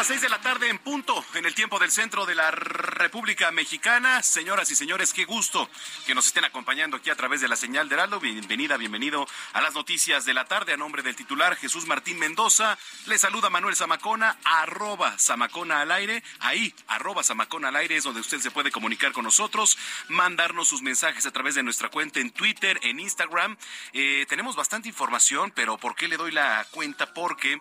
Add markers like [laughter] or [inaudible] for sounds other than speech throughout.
Las seis de la tarde en punto, en el tiempo del centro de la República Mexicana. Señoras y señores, qué gusto que nos estén acompañando aquí a través de la señal de Heraldo. Bienvenida, bienvenido a las noticias de la tarde. A nombre del titular Jesús Martín Mendoza, le saluda Manuel Zamacona, arroba Zamacona al aire. Ahí, arroba Zamacona al aire es donde usted se puede comunicar con nosotros, mandarnos sus mensajes a través de nuestra cuenta en Twitter, en Instagram. Eh, tenemos bastante información, pero ¿por qué le doy la cuenta? Porque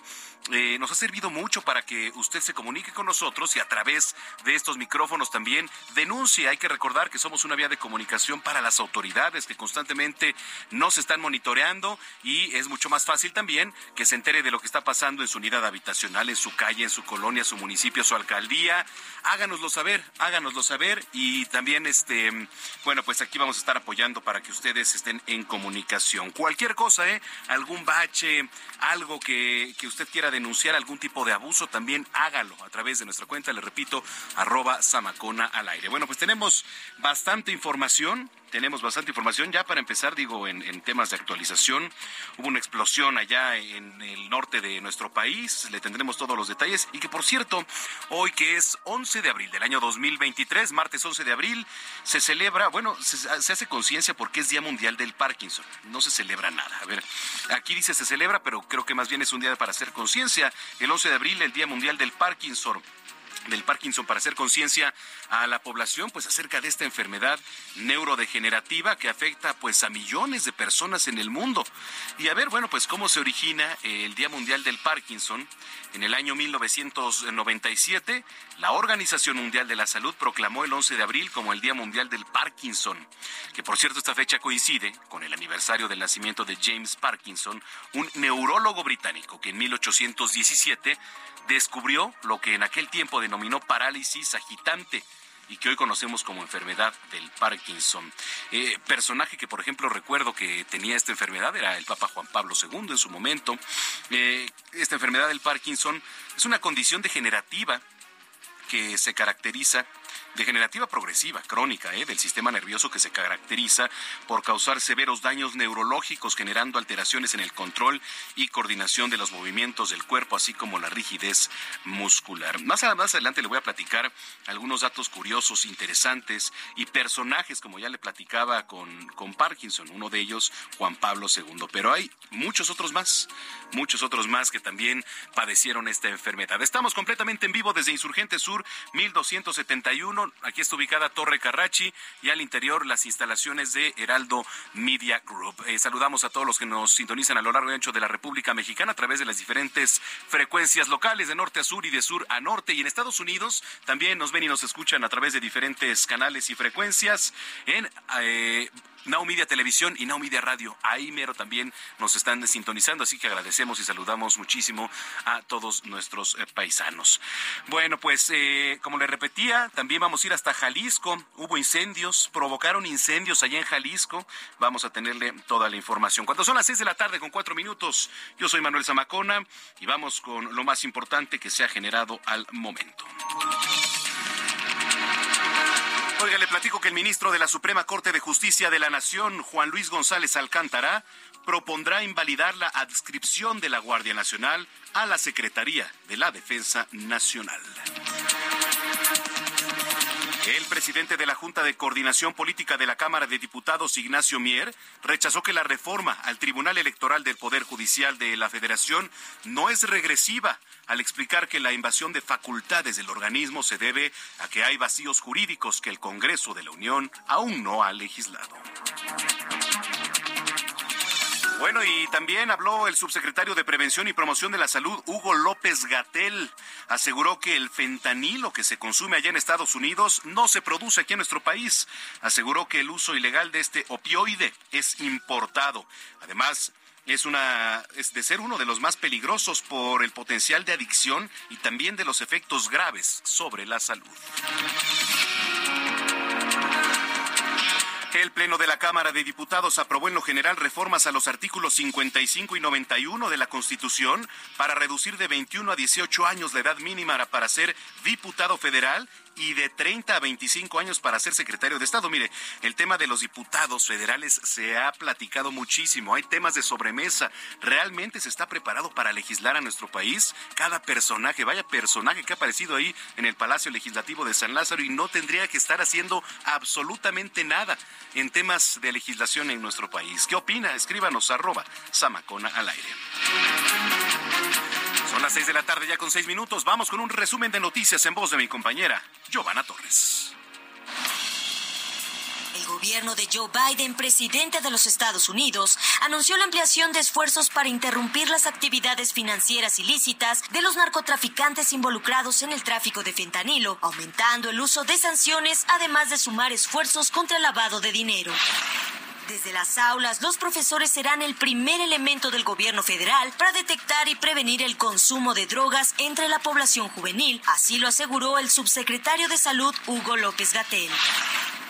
eh, nos ha servido mucho para que usted se comunique con nosotros y a través de estos micrófonos también denuncie. Hay que recordar que somos una vía de comunicación para las autoridades que constantemente nos están monitoreando y es mucho más fácil también que se entere de lo que está pasando en su unidad habitacional, en su calle, en su colonia, su municipio, su alcaldía. Háganoslo saber, háganoslo saber y también este, bueno, pues aquí vamos a estar apoyando para que ustedes estén en comunicación. Cualquier cosa, ¿eh? Algún bache, algo que, que usted quiera denunciar, algún tipo de abuso, también hágalo a través de nuestra cuenta, le repito, arroba Samacona al aire. Bueno, pues tenemos bastante información. Tenemos bastante información. Ya para empezar, digo, en, temas de actualización, hubo una explosión allá en el norte de nuestro país. Le tendremos todos los detalles. Y que, por cierto, hoy que es 11 de abril del año 2023, martes 11 de abril, se celebra, bueno, se hace conciencia porque es Día Mundial del Parkinson. No se celebra nada. A ver, aquí dice se celebra, pero creo que más bien es un día para hacer conciencia. El 11 de abril, el Día Mundial del Parkinson del Parkinson para hacer conciencia a la población pues acerca de esta enfermedad neurodegenerativa que afecta pues a millones de personas en el mundo. Y a ver, bueno, pues cómo se origina el Día Mundial del Parkinson. En el año 1997, la Organización Mundial de la Salud proclamó el 11 de abril como el Día Mundial del Parkinson, que por cierto esta fecha coincide con el aniversario del nacimiento de James Parkinson, un neurólogo británico que en 1817 descubrió lo que en aquel tiempo denominó parálisis agitante y que hoy conocemos como enfermedad del Parkinson. Eh, personaje que, por ejemplo, recuerdo que tenía esta enfermedad era el Papa Juan Pablo II en su momento. Eh, esta enfermedad del Parkinson es una condición degenerativa que se caracteriza degenerativa progresiva, crónica, ¿eh? del sistema nervioso que se caracteriza por causar severos daños neurológicos, generando alteraciones en el control y coordinación de los movimientos del cuerpo, así como la rigidez muscular. Más, más adelante le voy a platicar algunos datos curiosos, interesantes y personajes, como ya le platicaba con, con Parkinson, uno de ellos Juan Pablo II. Pero hay muchos otros más, muchos otros más que también padecieron esta enfermedad. Estamos completamente en vivo desde Insurgente Sur, 1271 aquí está ubicada Torre Carrachi y al interior las instalaciones de Heraldo Media Group. Eh, saludamos a todos los que nos sintonizan a lo largo y ancho de la República Mexicana a través de las diferentes frecuencias locales de norte a sur y de sur a norte. Y en Estados Unidos también nos ven y nos escuchan a través de diferentes canales y frecuencias en eh, Media Televisión y Now Media Radio. Ahí mero también nos están sintonizando, así que agradecemos y saludamos muchísimo a todos nuestros eh, paisanos. Bueno, pues eh, como le repetía, también vamos a ir hasta Jalisco. Hubo incendios, provocaron incendios allá en Jalisco. Vamos a tenerle toda la información. Cuando son las seis de la tarde con cuatro minutos, yo soy Manuel Zamacona y vamos con lo más importante que se ha generado al momento. Oiga, le platico que el ministro de la Suprema Corte de Justicia de la Nación, Juan Luis González Alcántara, propondrá invalidar la adscripción de la Guardia Nacional a la Secretaría de la Defensa Nacional. El presidente de la Junta de Coordinación Política de la Cámara de Diputados, Ignacio Mier, rechazó que la reforma al Tribunal Electoral del Poder Judicial de la Federación no es regresiva, al explicar que la invasión de facultades del organismo se debe a que hay vacíos jurídicos que el Congreso de la Unión aún no ha legislado. Bueno, y también habló el subsecretario de Prevención y Promoción de la Salud, Hugo López Gatel. Aseguró que el fentanilo que se consume allá en Estados Unidos no se produce aquí en nuestro país. Aseguró que el uso ilegal de este opioide es importado. Además, es una es de ser uno de los más peligrosos por el potencial de adicción y también de los efectos graves sobre la salud. El Pleno de la Cámara de Diputados aprobó en lo general reformas a los artículos 55 y 91 de la Constitución para reducir de 21 a 18 años la edad mínima para ser diputado federal y de 30 a 25 años para ser secretario de Estado. Mire, el tema de los diputados federales se ha platicado muchísimo. Hay temas de sobremesa. ¿Realmente se está preparado para legislar a nuestro país? Cada personaje, vaya personaje que ha aparecido ahí en el Palacio Legislativo de San Lázaro y no tendría que estar haciendo absolutamente nada en temas de legislación en nuestro país. ¿Qué opina? Escríbanos arroba Samacona al aire. Son las seis de la tarde ya con seis minutos. Vamos con un resumen de noticias en voz de mi compañera Giovanna Torres. El gobierno de Joe Biden, presidente de los Estados Unidos, anunció la ampliación de esfuerzos para interrumpir las actividades financieras ilícitas de los narcotraficantes involucrados en el tráfico de fentanilo, aumentando el uso de sanciones, además de sumar esfuerzos contra el lavado de dinero. Desde las aulas, los profesores serán el primer elemento del gobierno federal para detectar y prevenir el consumo de drogas entre la población juvenil, así lo aseguró el subsecretario de Salud Hugo López Gatel.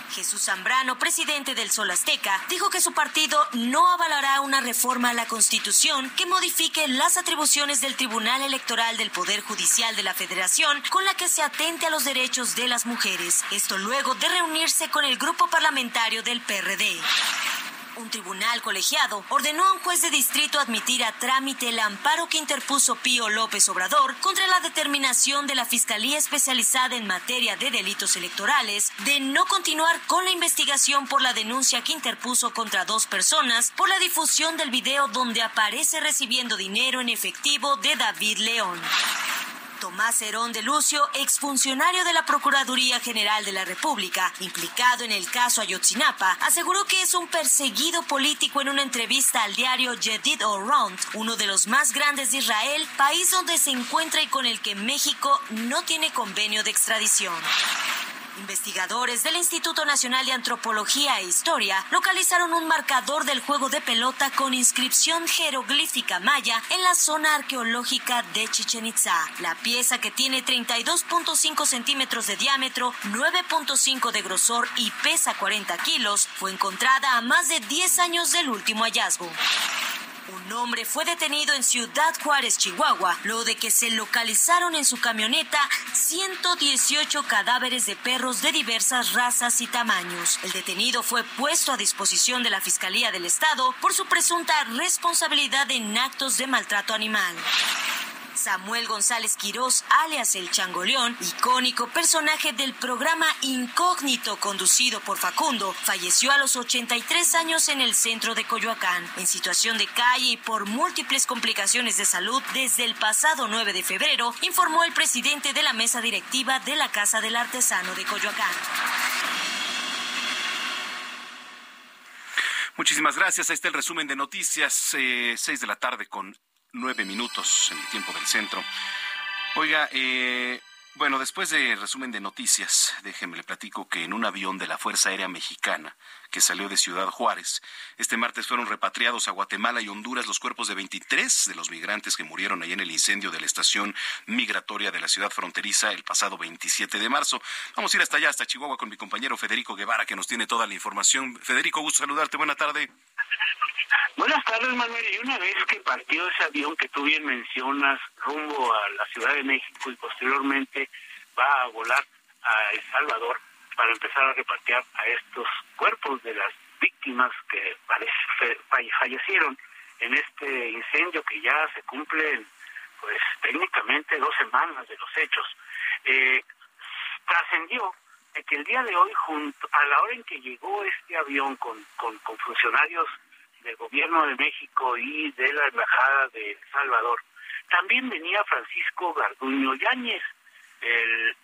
Jesús Zambrano, presidente del Sol Azteca, dijo que su partido no avalará una reforma a la Constitución que modifique las atribuciones del Tribunal Electoral del Poder Judicial de la Federación con la que se atente a los derechos de las mujeres. Esto luego de reunirse con el grupo parlamentario del PRD un tribunal colegiado ordenó a un juez de distrito admitir a trámite el amparo que interpuso Pío López Obrador contra la determinación de la Fiscalía Especializada en Materia de Delitos Electorales de no continuar con la investigación por la denuncia que interpuso contra dos personas por la difusión del video donde aparece recibiendo dinero en efectivo de David León. Tomás Herón de Lucio, exfuncionario de la Procuraduría General de la República, implicado en el caso Ayotzinapa, aseguró que es un perseguido político en una entrevista al diario Yedid Oront, uno de los más grandes de Israel, país donde se encuentra y con el que México no tiene convenio de extradición. Investigadores del Instituto Nacional de Antropología e Historia localizaron un marcador del juego de pelota con inscripción jeroglífica maya en la zona arqueológica de Chichen Itza. La pieza que tiene 32.5 centímetros de diámetro, 9.5 de grosor y pesa 40 kilos, fue encontrada a más de 10 años del último hallazgo. Un hombre fue detenido en Ciudad Juárez, Chihuahua, luego de que se localizaron en su camioneta 118 cadáveres de perros de diversas razas y tamaños. El detenido fue puesto a disposición de la Fiscalía del Estado por su presunta responsabilidad en actos de maltrato animal. Samuel González Quirós, alias El Changoleón, icónico personaje del programa Incógnito conducido por Facundo, falleció a los 83 años en el centro de Coyoacán, en situación de calle y por múltiples complicaciones de salud desde el pasado 9 de febrero, informó el presidente de la mesa directiva de la Casa del Artesano de Coyoacán. Muchísimas gracias. Ahí está el resumen de noticias, eh, seis de la tarde con nueve minutos en el tiempo del centro. Oiga, eh, bueno, después de resumen de noticias, déjenme le platico que en un avión de la Fuerza Aérea Mexicana que salió de Ciudad Juárez, este martes fueron repatriados a Guatemala y Honduras los cuerpos de 23 de los migrantes que murieron ahí en el incendio de la estación migratoria de la ciudad fronteriza el pasado 27 de marzo. Vamos a ir hasta allá, hasta Chihuahua, con mi compañero Federico Guevara, que nos tiene toda la información. Federico, gusto saludarte. Buena tarde. Buenas tardes, Manuel. Y una vez que partió ese avión que tú bien mencionas rumbo a la Ciudad de México y posteriormente va a volar a El Salvador para empezar a repartir a estos cuerpos de las víctimas que fallecieron en este incendio que ya se cumplen, pues técnicamente dos semanas de los hechos. Eh, trascendió de que el día de hoy, junto a la hora en que llegó este avión con, con, con funcionarios del gobierno de México y de la embajada de El Salvador, también venía Francisco Garduño Yáñez, el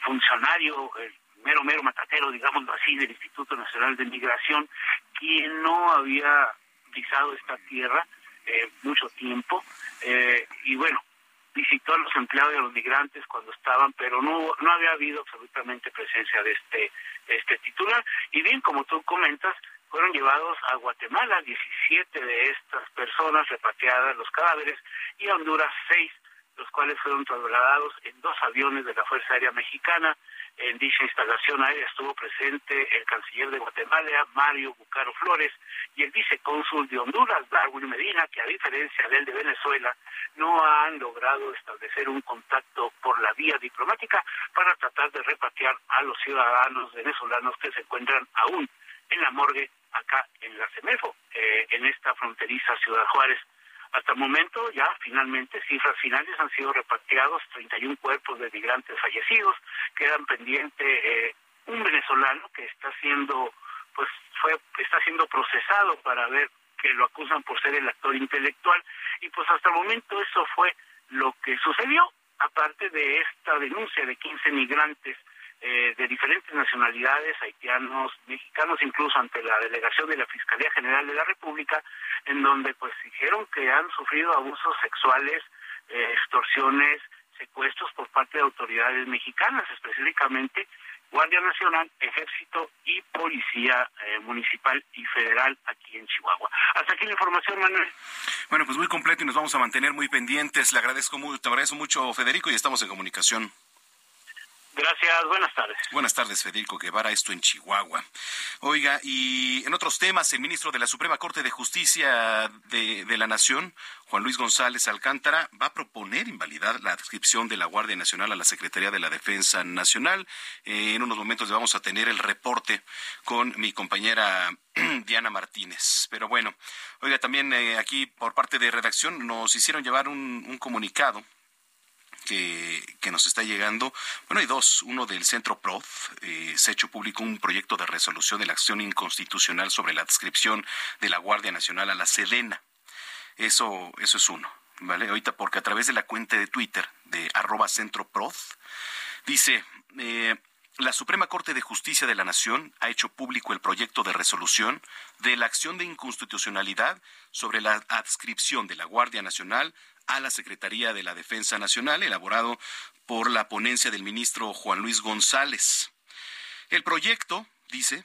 funcionario, el mero mero matatero, digámoslo así, del Instituto Nacional de Migración, quien no había pisado esta tierra eh, mucho tiempo, eh, y bueno, visitó a los empleados y a los migrantes cuando estaban, pero no no había habido absolutamente presencia de este este titular. Y bien, como tú comentas, fueron llevados a Guatemala 17 de estas personas repatriadas, los cadáveres, y a Honduras 6, los cuales fueron trasladados en dos aviones de la Fuerza Aérea Mexicana. En dicha instalación aérea estuvo presente el canciller de Guatemala, Mario Bucaro Flores, y el vicecónsul de Honduras, Darwin Medina, que a diferencia del de Venezuela, no han logrado establecer un contacto por la vía diplomática para tratar de repatriar a los ciudadanos venezolanos que se encuentran aún en la morgue acá en la CEMEFO, eh, en esta fronteriza Ciudad Juárez. Hasta el momento, ya finalmente, cifras finales han sido repatriados 31 cuerpos de migrantes fallecidos, quedan pendiente eh, un venezolano que está siendo, pues, fue, está siendo procesado para ver que lo acusan por ser el actor intelectual, y pues hasta el momento eso fue lo que sucedió, aparte de esta denuncia de 15 migrantes eh, de diferentes nacionalidades, haitianos, mexicanos, incluso ante la delegación de la Fiscalía General de la República, en donde pues dijeron que han sufrido abusos sexuales, eh, extorsiones, secuestros por parte de autoridades mexicanas, específicamente Guardia Nacional, Ejército y Policía eh, Municipal y Federal aquí en Chihuahua. Hasta aquí la información, Manuel. Bueno, pues muy completo y nos vamos a mantener muy pendientes. Le agradezco, te agradezco mucho, Federico, y estamos en comunicación. Gracias, buenas tardes. Buenas tardes, Federico Guevara, esto en Chihuahua. Oiga, y en otros temas, el ministro de la Suprema Corte de Justicia de, la Nación, Juan Luis González Alcántara, va a proponer invalidar la adscripción de la Guardia Nacional a la Secretaría de la Defensa Nacional. Eh, en unos momentos vamos a tener el reporte con mi compañera [clears throat] Diana Martínez. Pero bueno, oiga, también eh, aquí por parte de redacción nos hicieron llevar un comunicado que, nos está llegando. Bueno, hay dos. Uno del Centro PROF. Eh, se ha hecho público un proyecto de resolución de la acción inconstitucional sobre la adscripción de la Guardia Nacional a la Sedena. Eso, eso es uno. ¿Vale? Ahorita porque a través de la cuenta de Twitter de arroba centroprof dice, eh, la Suprema Corte de Justicia de la Nación ha hecho público el proyecto de resolución de la acción de inconstitucionalidad sobre la adscripción de la Guardia Nacional a la Secretaría de la Defensa Nacional, elaborado por la ponencia del ministro Juan Luis González. El proyecto, dice,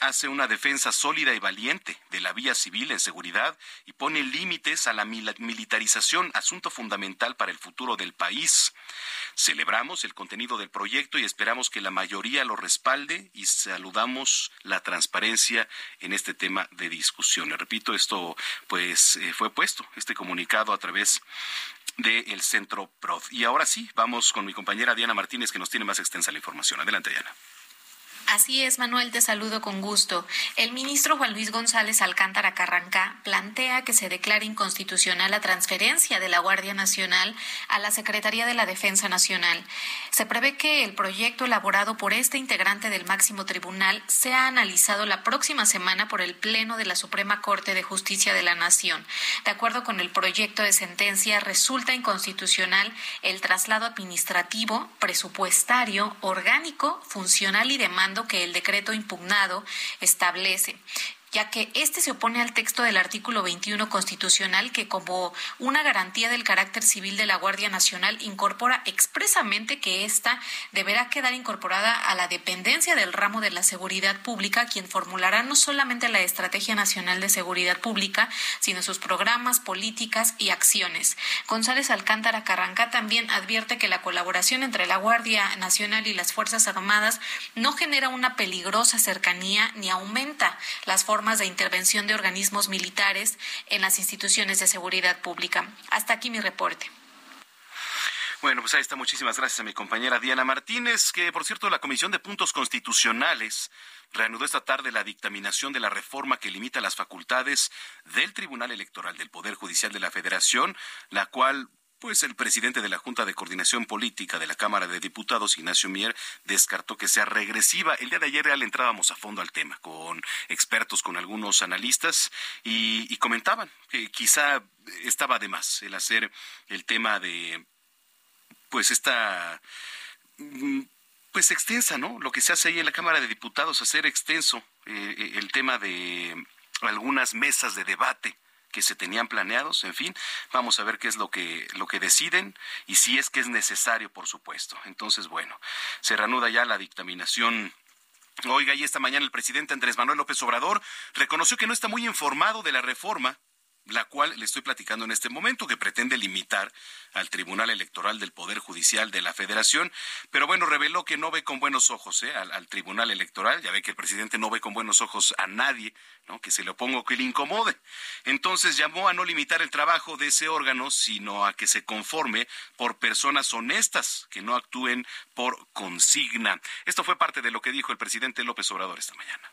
hace una defensa sólida y valiente de la vía civil en seguridad y pone límites a la militarización, asunto fundamental para el futuro del país. Celebramos el contenido del proyecto y esperamos que la mayoría lo respalde y saludamos la transparencia en este tema de discusión. Le repito, esto pues eh, fue puesto, este comunicado a través del Centro PROD. Y ahora sí, vamos con mi compañera Diana Martínez que nos tiene más extensa la información. Adelante, Diana. Así es, Manuel, te saludo con gusto. El ministro Juan Luis González Alcántara Carranca plantea que se declare inconstitucional la transferencia de la Guardia Nacional a la Secretaría de la Defensa Nacional. Se prevé que el proyecto elaborado por este integrante del máximo tribunal sea analizado la próxima semana por el Pleno de la Suprema Corte de Justicia de la Nación. De acuerdo con el proyecto de sentencia, resulta inconstitucional el traslado administrativo, presupuestario, orgánico, funcional y demanda que el decreto impugnado establece ya que este se opone al texto del artículo 21 constitucional que como una garantía del carácter civil de la Guardia Nacional incorpora expresamente que ésta deberá quedar incorporada a la dependencia del ramo de la seguridad pública, quien formulará no solamente la Estrategia Nacional de Seguridad Pública, sino sus programas, políticas y acciones. González Alcántara Carranca también advierte que la colaboración entre la Guardia Nacional y las Fuerzas Armadas no genera una peligrosa cercanía ni aumenta las formas de intervención de organismos militares en las instituciones de seguridad pública. Hasta aquí mi reporte. Bueno, pues ahí está. Muchísimas gracias a mi compañera Diana Martínez, que por cierto la Comisión de Puntos Constitucionales reanudó esta tarde la dictaminación de la reforma que limita las facultades del Tribunal Electoral del Poder Judicial de la Federación, la cual pues el presidente de la Junta de Coordinación Política de la Cámara de Diputados, Ignacio Mier, descartó que sea regresiva. El día de ayer le entrábamos a fondo al tema con expertos, con algunos analistas y, comentaban que quizá estaba de más el hacer el tema de pues esta mm, pues extensa, ¿no? Lo que se hace ahí en la Cámara de Diputados, hacer extenso eh, eh, el tema de algunas mesas de debate que se tenían planeados, en fin, vamos a ver qué es lo que, lo que deciden y si es que es necesario, por supuesto. Entonces, bueno, se reanuda ya la dictaminación Oiga, y esta mañana el presidente Andrés Manuel López Obrador reconoció que no está muy informado de la reforma la cual le estoy platicando en este momento, que pretende limitar al Tribunal Electoral del Poder Judicial de la Federación, pero bueno, reveló que no ve con buenos ojos ¿eh? al, Tribunal Electoral, ya ve que el presidente no ve con buenos ojos a nadie, que se le oponga o que le incomode. Entonces llamó a no limitar el trabajo de ese órgano, sino a que se conforme por personas honestas, que no actúen por consigna. Esto fue parte de lo que dijo el presidente López Obrador esta mañana.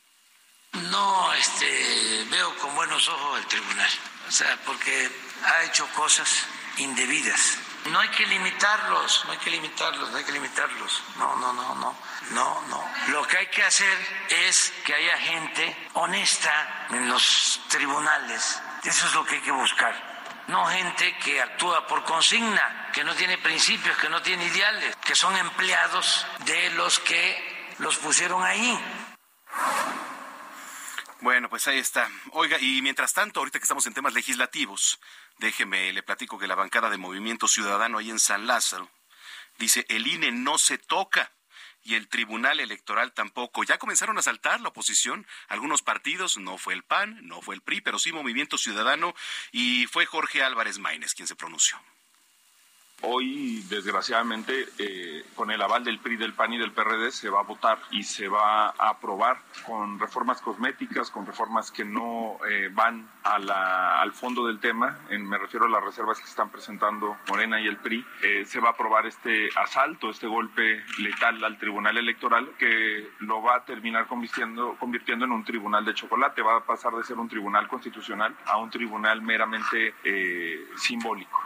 No este, veo con buenos ojos el tribunal, o sea, porque ha hecho cosas indebidas. No hay que limitarlos, no hay que limitarlos, no hay que limitarlos. No, no, no, no, no, no. Lo que hay que hacer es que haya gente honesta en los tribunales. Eso es lo que hay que buscar. No gente que actúa por consigna, que no tiene principios, que no tiene ideales, que son empleados de los que los pusieron ahí. Bueno, pues ahí está. Oiga, y mientras tanto, ahorita que estamos en temas legislativos, déjeme, le platico que la bancada de Movimiento Ciudadano ahí en San Lázaro dice, el INE no se toca y el Tribunal Electoral tampoco. Ya comenzaron a saltar la oposición, algunos partidos, no fue el PAN, no fue el PRI, pero sí Movimiento Ciudadano y fue Jorge Álvarez Maínez quien se pronunció. Hoy, desgraciadamente, eh, con el aval del PRI, del PAN y del PRD, se va a votar y se va a aprobar con reformas cosméticas, con reformas que no eh, van al fondo del tema. me refiero a las reservas que están presentando Morena y el PRI. Eh, se va a aprobar este asalto, este golpe letal al Tribunal Electoral, que lo va a terminar convirtiendo, convirtiendo en un tribunal de chocolate. Va a pasar de ser un tribunal constitucional a un tribunal meramente simbólico.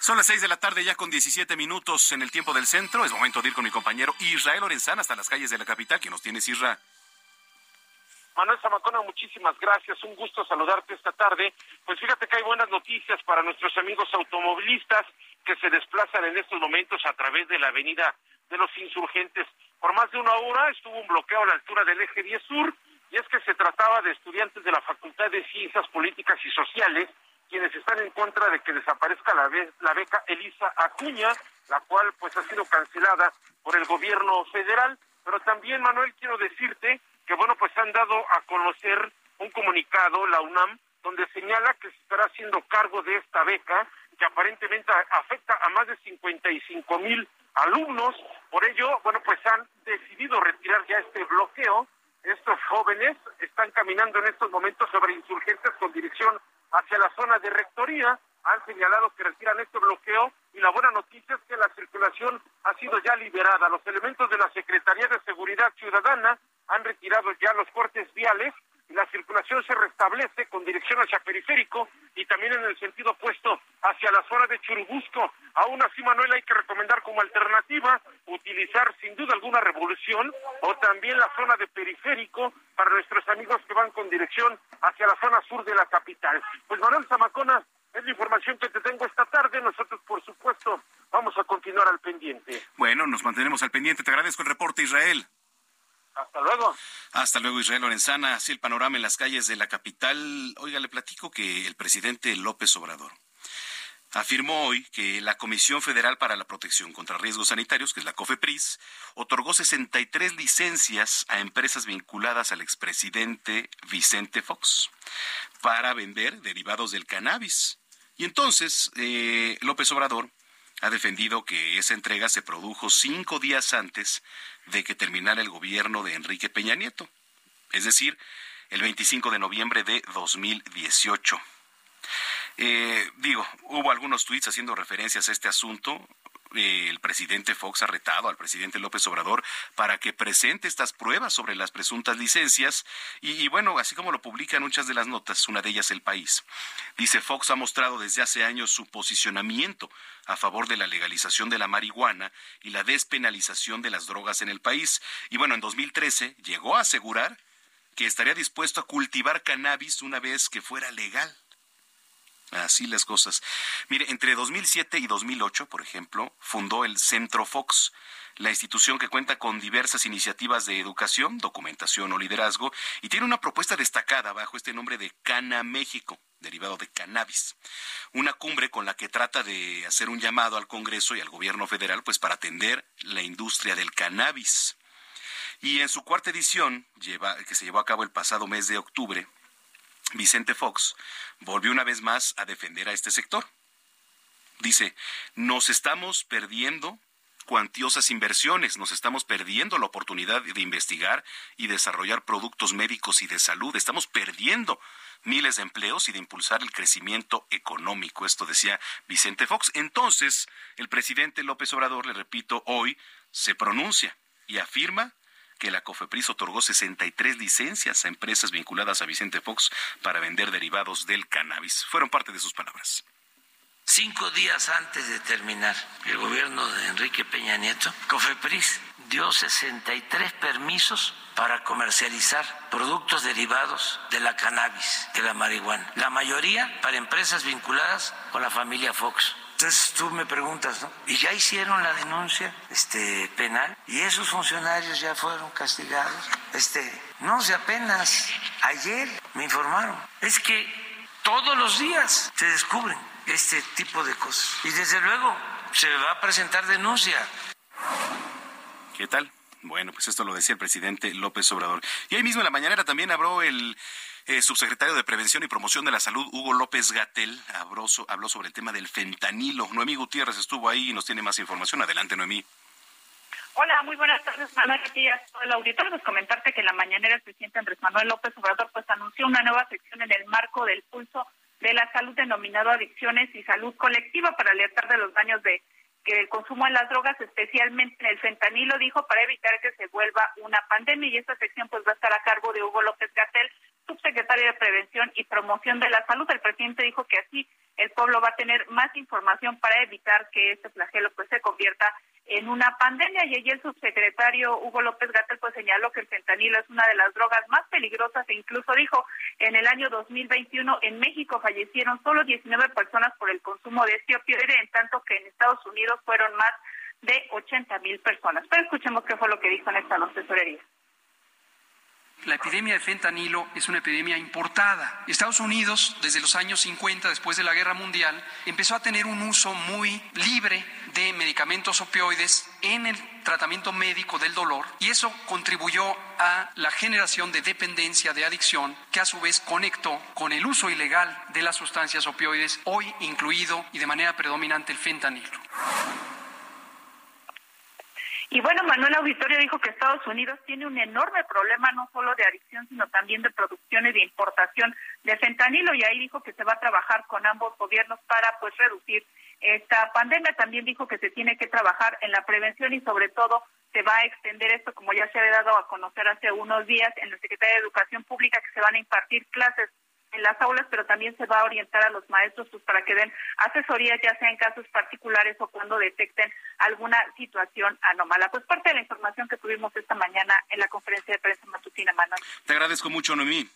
Son las seis de la tarde ya con 17 minutos en el tiempo del centro. Es momento de ir con mi compañero Israel Lorenzana hasta las calles de la capital. que nos tiene Isra? Manuel Zamacona, muchísimas gracias. Un gusto saludarte esta tarde. Pues fíjate que hay buenas noticias para nuestros amigos automovilistas que se desplazan en estos momentos a través de la avenida de los insurgentes. Por más de una hora estuvo un bloqueo a la altura del eje 10 sur y es que se trataba de estudiantes de la Facultad de Ciencias Políticas y Sociales quienes están en contra de que desaparezca la, beca Elisa Acuña, la cual pues ha sido cancelada por el gobierno federal. Pero también, Manuel, quiero decirte que, bueno, pues han dado a conocer un comunicado, la UNAM, donde señala que se estará haciendo cargo de esta beca, que aparentemente afecta a más de 55 mil alumnos. Por ello, bueno, pues han decidido retirar ya este bloqueo. Estos jóvenes están caminando en estos momentos sobre insurgentes con dirección hacia la zona de rectoría. Han señalado que retiran este bloqueo y la buena noticia es que la circulación ha sido ya liberada. Los elementos de la Secretaría de Seguridad Ciudadana han retirado ya los cortes viales la circulación se restablece con dirección hacia periférico y también en el sentido opuesto hacia la zona de Churubusco. Aún así, Manuel, hay que recomendar como alternativa utilizar sin duda alguna revolución o también la zona de periférico para nuestros amigos que van con dirección hacia la zona sur de la capital. Pues Manuel Zamacona, es la información que te tengo esta tarde. Nosotros, por supuesto, vamos a continuar al pendiente. Bueno, nos mantenemos al pendiente. Te agradezco el reporte, Israel. Hasta luego. Hasta luego, Israel Lorenzana. Así el panorama en las calles de la capital. Oiga, le platico que el presidente López Obrador afirmó hoy que la Comisión Federal para la Protección contra Riesgos Sanitarios, que es la COFEPRIS, otorgó 63 licencias a empresas vinculadas al expresidente Vicente Fox para vender derivados del cannabis. Y entonces, eh, López Obrador ha defendido que esa entrega se produjo cinco días antes de que terminara el gobierno de Enrique Peña Nieto, es decir, el 25 de noviembre de 2018. Eh, digo, hubo algunos tweets haciendo referencias a este asunto. El presidente Fox ha retado al presidente López Obrador para que presente estas pruebas sobre las presuntas licencias y, bueno, así como lo publican muchas de las notas, una de ellas El País. Dice Fox ha mostrado desde hace años su posicionamiento a favor de la legalización de la marihuana y la despenalización de las drogas en el país. Y bueno, en 2013 llegó a asegurar que estaría dispuesto a cultivar cannabis una vez que fuera legal. Así las cosas. Mire, entre 2007 y 2008, por ejemplo, fundó el Centro Fox, la institución que cuenta con diversas iniciativas de educación, documentación o liderazgo, y tiene una propuesta destacada bajo este nombre de Cana México, derivado de cannabis. Una cumbre con la que trata de hacer un llamado al Congreso y al gobierno federal, pues para atender la industria del cannabis. Y en su cuarta edición, que se llevó a cabo el pasado mes de octubre, Vicente Fox volvió una vez más a defender a este sector. Dice, nos estamos perdiendo cuantiosas inversiones, nos estamos perdiendo la oportunidad de investigar y desarrollar productos médicos y de salud, estamos perdiendo miles de empleos y de impulsar el crecimiento económico. Esto decía Vicente Fox. Entonces, el presidente López Obrador, le repito, hoy se pronuncia y afirma que la COFEPRIS otorgó 63 licencias a empresas vinculadas a Vicente Fox para vender derivados del cannabis. Fueron parte de sus palabras. Cinco días antes de terminar el gobierno de Enrique Peña Nieto, COFEPRIS dio 63 permisos para comercializar productos derivados de la cannabis, de la marihuana. La mayoría para empresas vinculadas con la familia Fox. Entonces tú me preguntas, ¿no? ¿Y ya hicieron la denuncia este, penal? ¿Y esos funcionarios ya fueron castigados? Este, no sé, apenas ayer me informaron. Es que todos los días se descubren este tipo de cosas. Y desde luego se va a presentar denuncia. ¿Qué tal? Bueno, pues esto lo decía el presidente López Obrador. Y ahí mismo en la mañanera también habló el eh, subsecretario de Prevención y Promoción de la Salud, Hugo López Gatel, habló, sobre el tema del fentanilo. Noemí Gutiérrez estuvo ahí y nos tiene más información. Adelante, Noemí. Hola, muy buenas tardes, Manuel. Aquí a todo el auditorio. Pues comentarte que la mañanera el presidente Andrés Manuel López Obrador pues anunció una nueva sección en el marco del pulso de la salud denominado Adicciones y Salud Colectiva para alertar de los daños de que el consumo de las drogas, especialmente en el fentanilo, dijo para evitar que se vuelva una pandemia y esta sección pues va a estar a cargo de Hugo López Gatel, subsecretario de Prevención y Promoción de la Salud. El presidente dijo que así el pueblo va a tener más información para evitar que este flagelo pues se convierta en una pandemia y allí el subsecretario Hugo López Gatel pues señaló que el fentanilo es una de las drogas más peligrosas e incluso dijo en el año 2021 en México fallecieron solo 19 personas por el consumo de este opioide en tanto que en Estados Unidos fueron más de 80 mil personas. Pero escuchemos qué fue lo que dijo en esta asesorería. La epidemia de fentanilo es una epidemia importada. Estados Unidos, desde los años 50, después de la Guerra Mundial, empezó a tener un uso muy libre de medicamentos opioides en el tratamiento médico del dolor y eso contribuyó a la generación de dependencia, de adicción, que a su vez conectó con el uso ilegal de las sustancias opioides, hoy incluido y de manera predominante el fentanilo. Y bueno, Manuel Auditorio dijo que Estados Unidos tiene un enorme problema no solo de adicción, sino también de producción y de importación de fentanilo y ahí dijo que se va a trabajar con ambos gobiernos para pues reducir esta pandemia. También dijo que se tiene que trabajar en la prevención y sobre todo se va a extender esto, como ya se había dado a conocer hace unos días en la Secretaría de Educación Pública, que se van a impartir clases en las aulas, pero también se va a orientar a los maestros pues, para que den asesoría, ya sea en casos particulares o cuando detecten alguna situación anómala. Pues parte de la información que tuvimos esta mañana en la conferencia de prensa matutina, Manuel. Te agradezco mucho, Noemí.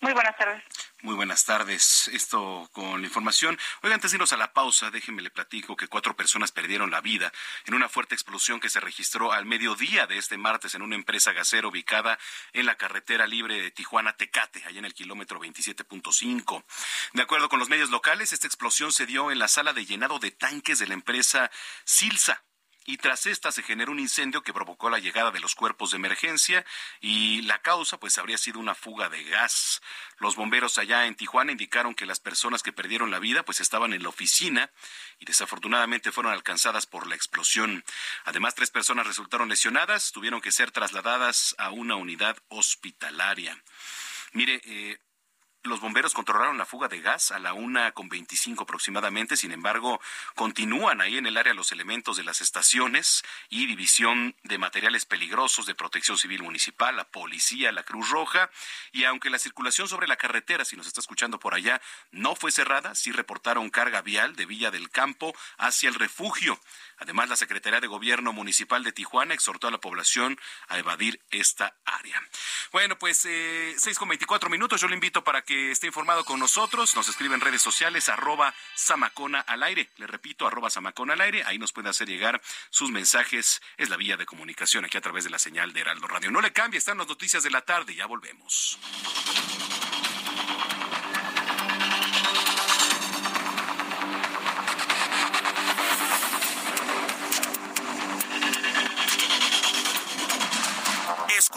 Muy buenas tardes. Muy buenas tardes. Esto con la información. Oiga, antes de irnos a la pausa, déjenme le platico que cuatro personas perdieron la vida en una fuerte explosión que se registró al mediodía de este martes en una empresa gasera ubicada en la carretera libre de Tijuana-Tecate, allá en el kilómetro 27.5. De acuerdo con los medios locales, esta explosión se dio en la sala de llenado de tanques de la empresa Silsa y tras esta se generó un incendio que provocó la llegada de los cuerpos de emergencia y la causa pues habría sido una fuga de gas. Los bomberos allá en Tijuana indicaron que las personas que perdieron la vida pues estaban en la oficina y desafortunadamente fueron alcanzadas por la explosión. Además, tres personas resultaron lesionadas, tuvieron que ser trasladadas a una unidad hospitalaria. Mire, eh, los bomberos controlaron la fuga de gas a la una con veinticinco aproximadamente. Sin embargo, continúan ahí en el área los elementos de las estaciones y división de materiales peligrosos de protección civil municipal, la policía, la Cruz Roja. Y aunque la circulación sobre la carretera, si nos está escuchando por allá, no fue cerrada, sí reportaron carga vial de Villa del Campo hacia el refugio. Además, la Secretaría de Gobierno Municipal de Tijuana exhortó a la población a evadir esta área. Bueno, pues eh, seis con veinticuatro minutos. Yo le invito para que esté informado con nosotros. Nos escribe en redes sociales, arroba Samacona al aire. Le repito, arroba Samacona al aire. Ahí nos puede hacer llegar sus mensajes. Es la vía de comunicación aquí a través de la señal de Heraldo Radio. No le cambie, están las noticias de la tarde. Ya volvemos.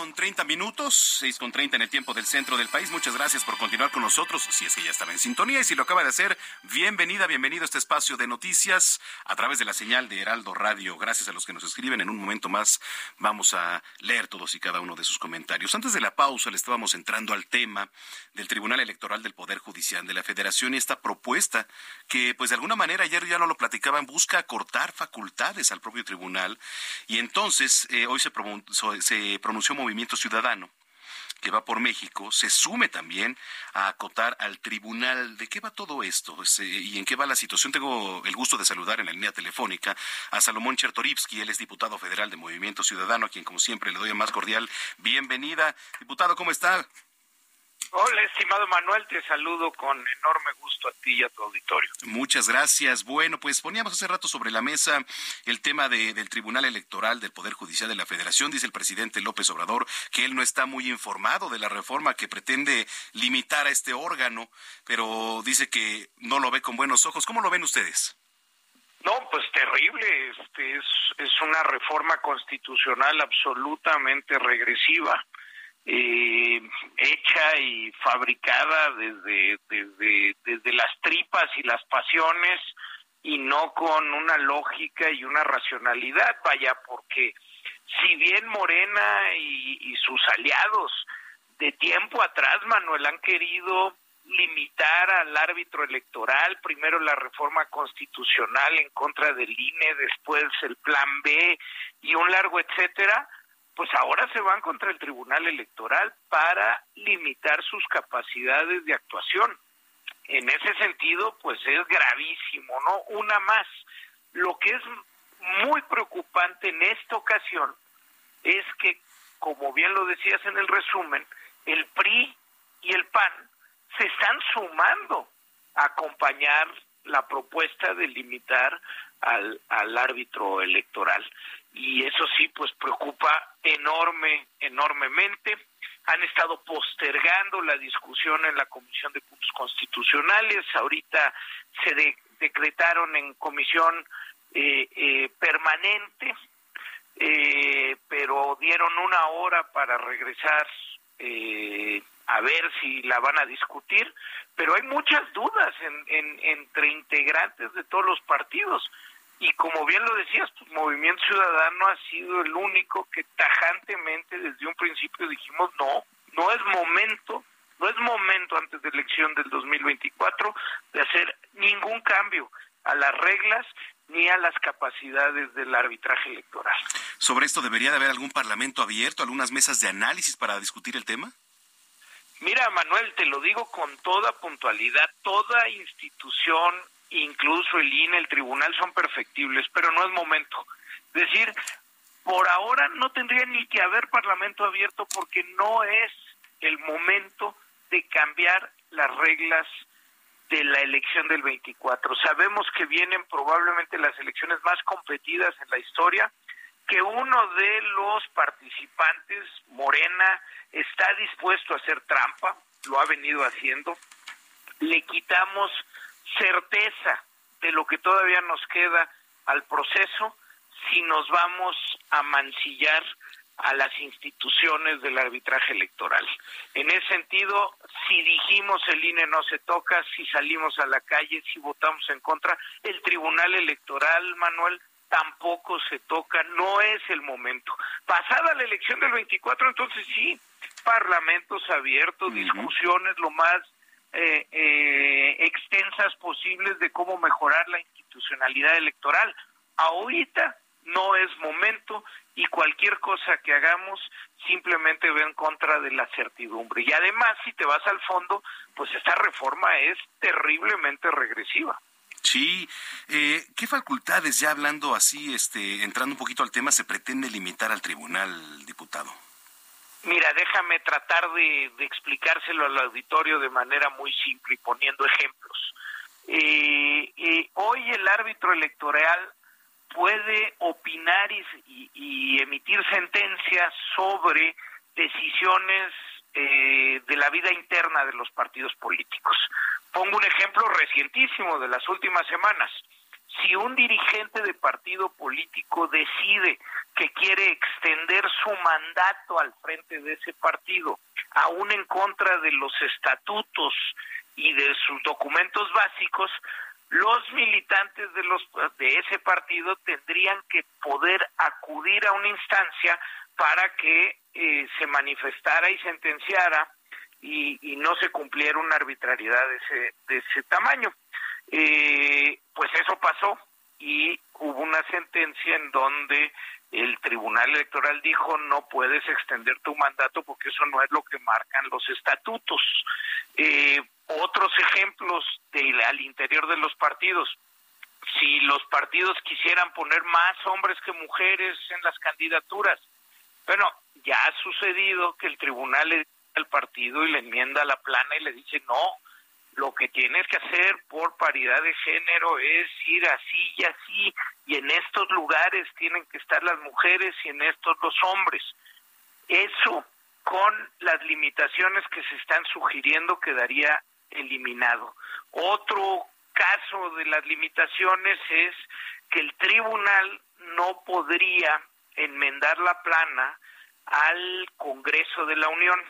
Con 30 minutos, seis con 30 en el tiempo del centro del país. Muchas gracias por continuar con nosotros, si es que ya estaba en sintonía y si lo acaba de hacer, bienvenida, bienvenido a este espacio de noticias a través de la señal de Heraldo Radio. Gracias a los que nos escriben. En un momento más vamos a leer todos y cada uno de sus comentarios. Antes de la pausa le estábamos entrando al tema del Tribunal Electoral del Poder Judicial de la Federación y esta propuesta que pues de alguna manera ayer ya no lo platicaban, busca acortar facultades al propio tribunal y entonces eh, hoy se se pronunció Movimiento Ciudadano que va por México, se sume también a acotar al tribunal. ¿De qué va todo esto? Pues, eh, ¿Y en qué va la situación? Tengo el gusto de saludar en la línea telefónica a Salomón Chertorivsky, él es diputado federal de Movimiento Ciudadano, a quien como siempre le doy la más cordial bienvenida. Diputado, ¿cómo está? Hola, estimado Manuel, te saludo con enorme gusto a ti y a tu auditorio. Muchas gracias. Bueno, pues poníamos hace rato sobre la mesa el tema de, del Tribunal Electoral del Poder Judicial de la Federación. Dice el presidente López Obrador que él no está muy informado de la reforma que pretende limitar a este órgano, pero dice que no lo ve con buenos ojos. ¿Cómo lo ven ustedes? No, pues terrible. Este es, es una reforma constitucional absolutamente regresiva eh, hecha y fabricada desde, desde, desde las tripas y las pasiones y no con una lógica y una racionalidad, vaya, porque si bien Morena y, y sus aliados de tiempo atrás, Manuel, han querido limitar al árbitro electoral, primero la reforma constitucional en contra del INE, después el plan B y un largo etcétera, pues ahora se van contra el Tribunal Electoral para limitar sus capacidades de actuación. En ese sentido, pues es gravísimo, ¿no? Una más. Lo que es muy preocupante en esta ocasión es que, como bien lo decías en el resumen, el PRI y el PAN se están sumando a acompañar la propuesta de limitar al, al árbitro electoral y eso sí pues preocupa enorme enormemente. Han estado postergando la discusión en la Comisión de Puntos Constitucionales. Ahorita se decretaron en comisión eh, eh, permanente eh, pero dieron una hora para regresar a ver si la van a discutir. Pero hay muchas dudas entre integrantes de todos los partidos y como bien lo decías, pues Movimiento Ciudadano ha sido el único que tajantemente desde un principio dijimos no, no es momento, no es momento antes de elección del 2024 de hacer ningún cambio a las reglas ni a las capacidades del arbitraje electoral. ¿Sobre esto debería de haber algún parlamento abierto, algunas mesas de análisis para discutir el tema? Mira, Manuel, te lo digo con toda puntualidad, toda institución incluso el INE, el tribunal son perfectibles, pero no es momento. Es decir, por ahora no tendría ni que haber parlamento abierto porque no es el momento de cambiar las reglas de la elección del 24. Sabemos que vienen probablemente las elecciones más competidas en la historia, que uno de los participantes, Morena, está dispuesto a hacer trampa, lo ha venido haciendo, le quitamos certeza de lo que todavía nos queda al proceso si nos vamos a mancillar a las instituciones del arbitraje electoral. En ese sentido, si dijimos el INE no se toca, si salimos a la calle, si votamos en contra, el Tribunal Electoral, Manuel, tampoco se toca, no es el momento. Pasada la elección del 24, entonces sí, parlamentos abiertos, discusiones lo más eh, eh, extensas posibles de cómo mejorar la institucionalidad electoral. Ahorita no es momento y cualquier cosa que hagamos simplemente va en contra de la certidumbre. Y además, si te vas al fondo, pues esta reforma es terriblemente regresiva. Sí, eh, ¿qué facultades, ya hablando así, este, entrando un poquito al tema, se pretende limitar al tribunal, diputado? Mira, déjame tratar de, explicárselo al auditorio de manera muy simple y poniendo ejemplos. Eh, eh, hoy el árbitro electoral puede opinar y, emitir sentencias sobre decisiones eh, de la vida interna de los partidos políticos. Pongo un ejemplo recientísimo de las últimas semanas. Si un dirigente de partido político decide que quiere extender su mandato al frente de ese partido, aún en contra de los estatutos y de sus documentos básicos, los militantes de los de ese partido tendrían que poder acudir a una instancia para que eh, se manifestara y sentenciara y, no se cumpliera una arbitrariedad de ese, de ese tamaño. Eh, pues eso pasó y hubo una sentencia en donde el Tribunal Electoral dijo no puedes extender tu mandato porque eso no es lo que marcan los estatutos. Eh, otros ejemplos al interior de los partidos. Si los partidos quisieran poner más hombres que mujeres en las candidaturas, bueno, ya ha sucedido que el tribunal le al partido y le enmienda la plana y le dice no, lo que tienes que hacer por paridad de género es ir así y así, y en estos lugares tienen que estar las mujeres y en estos los hombres. Eso con las limitaciones que se están sugiriendo quedaría eliminado. Otro caso de las limitaciones es que el tribunal no podría enmendar la plana al Congreso de la Unión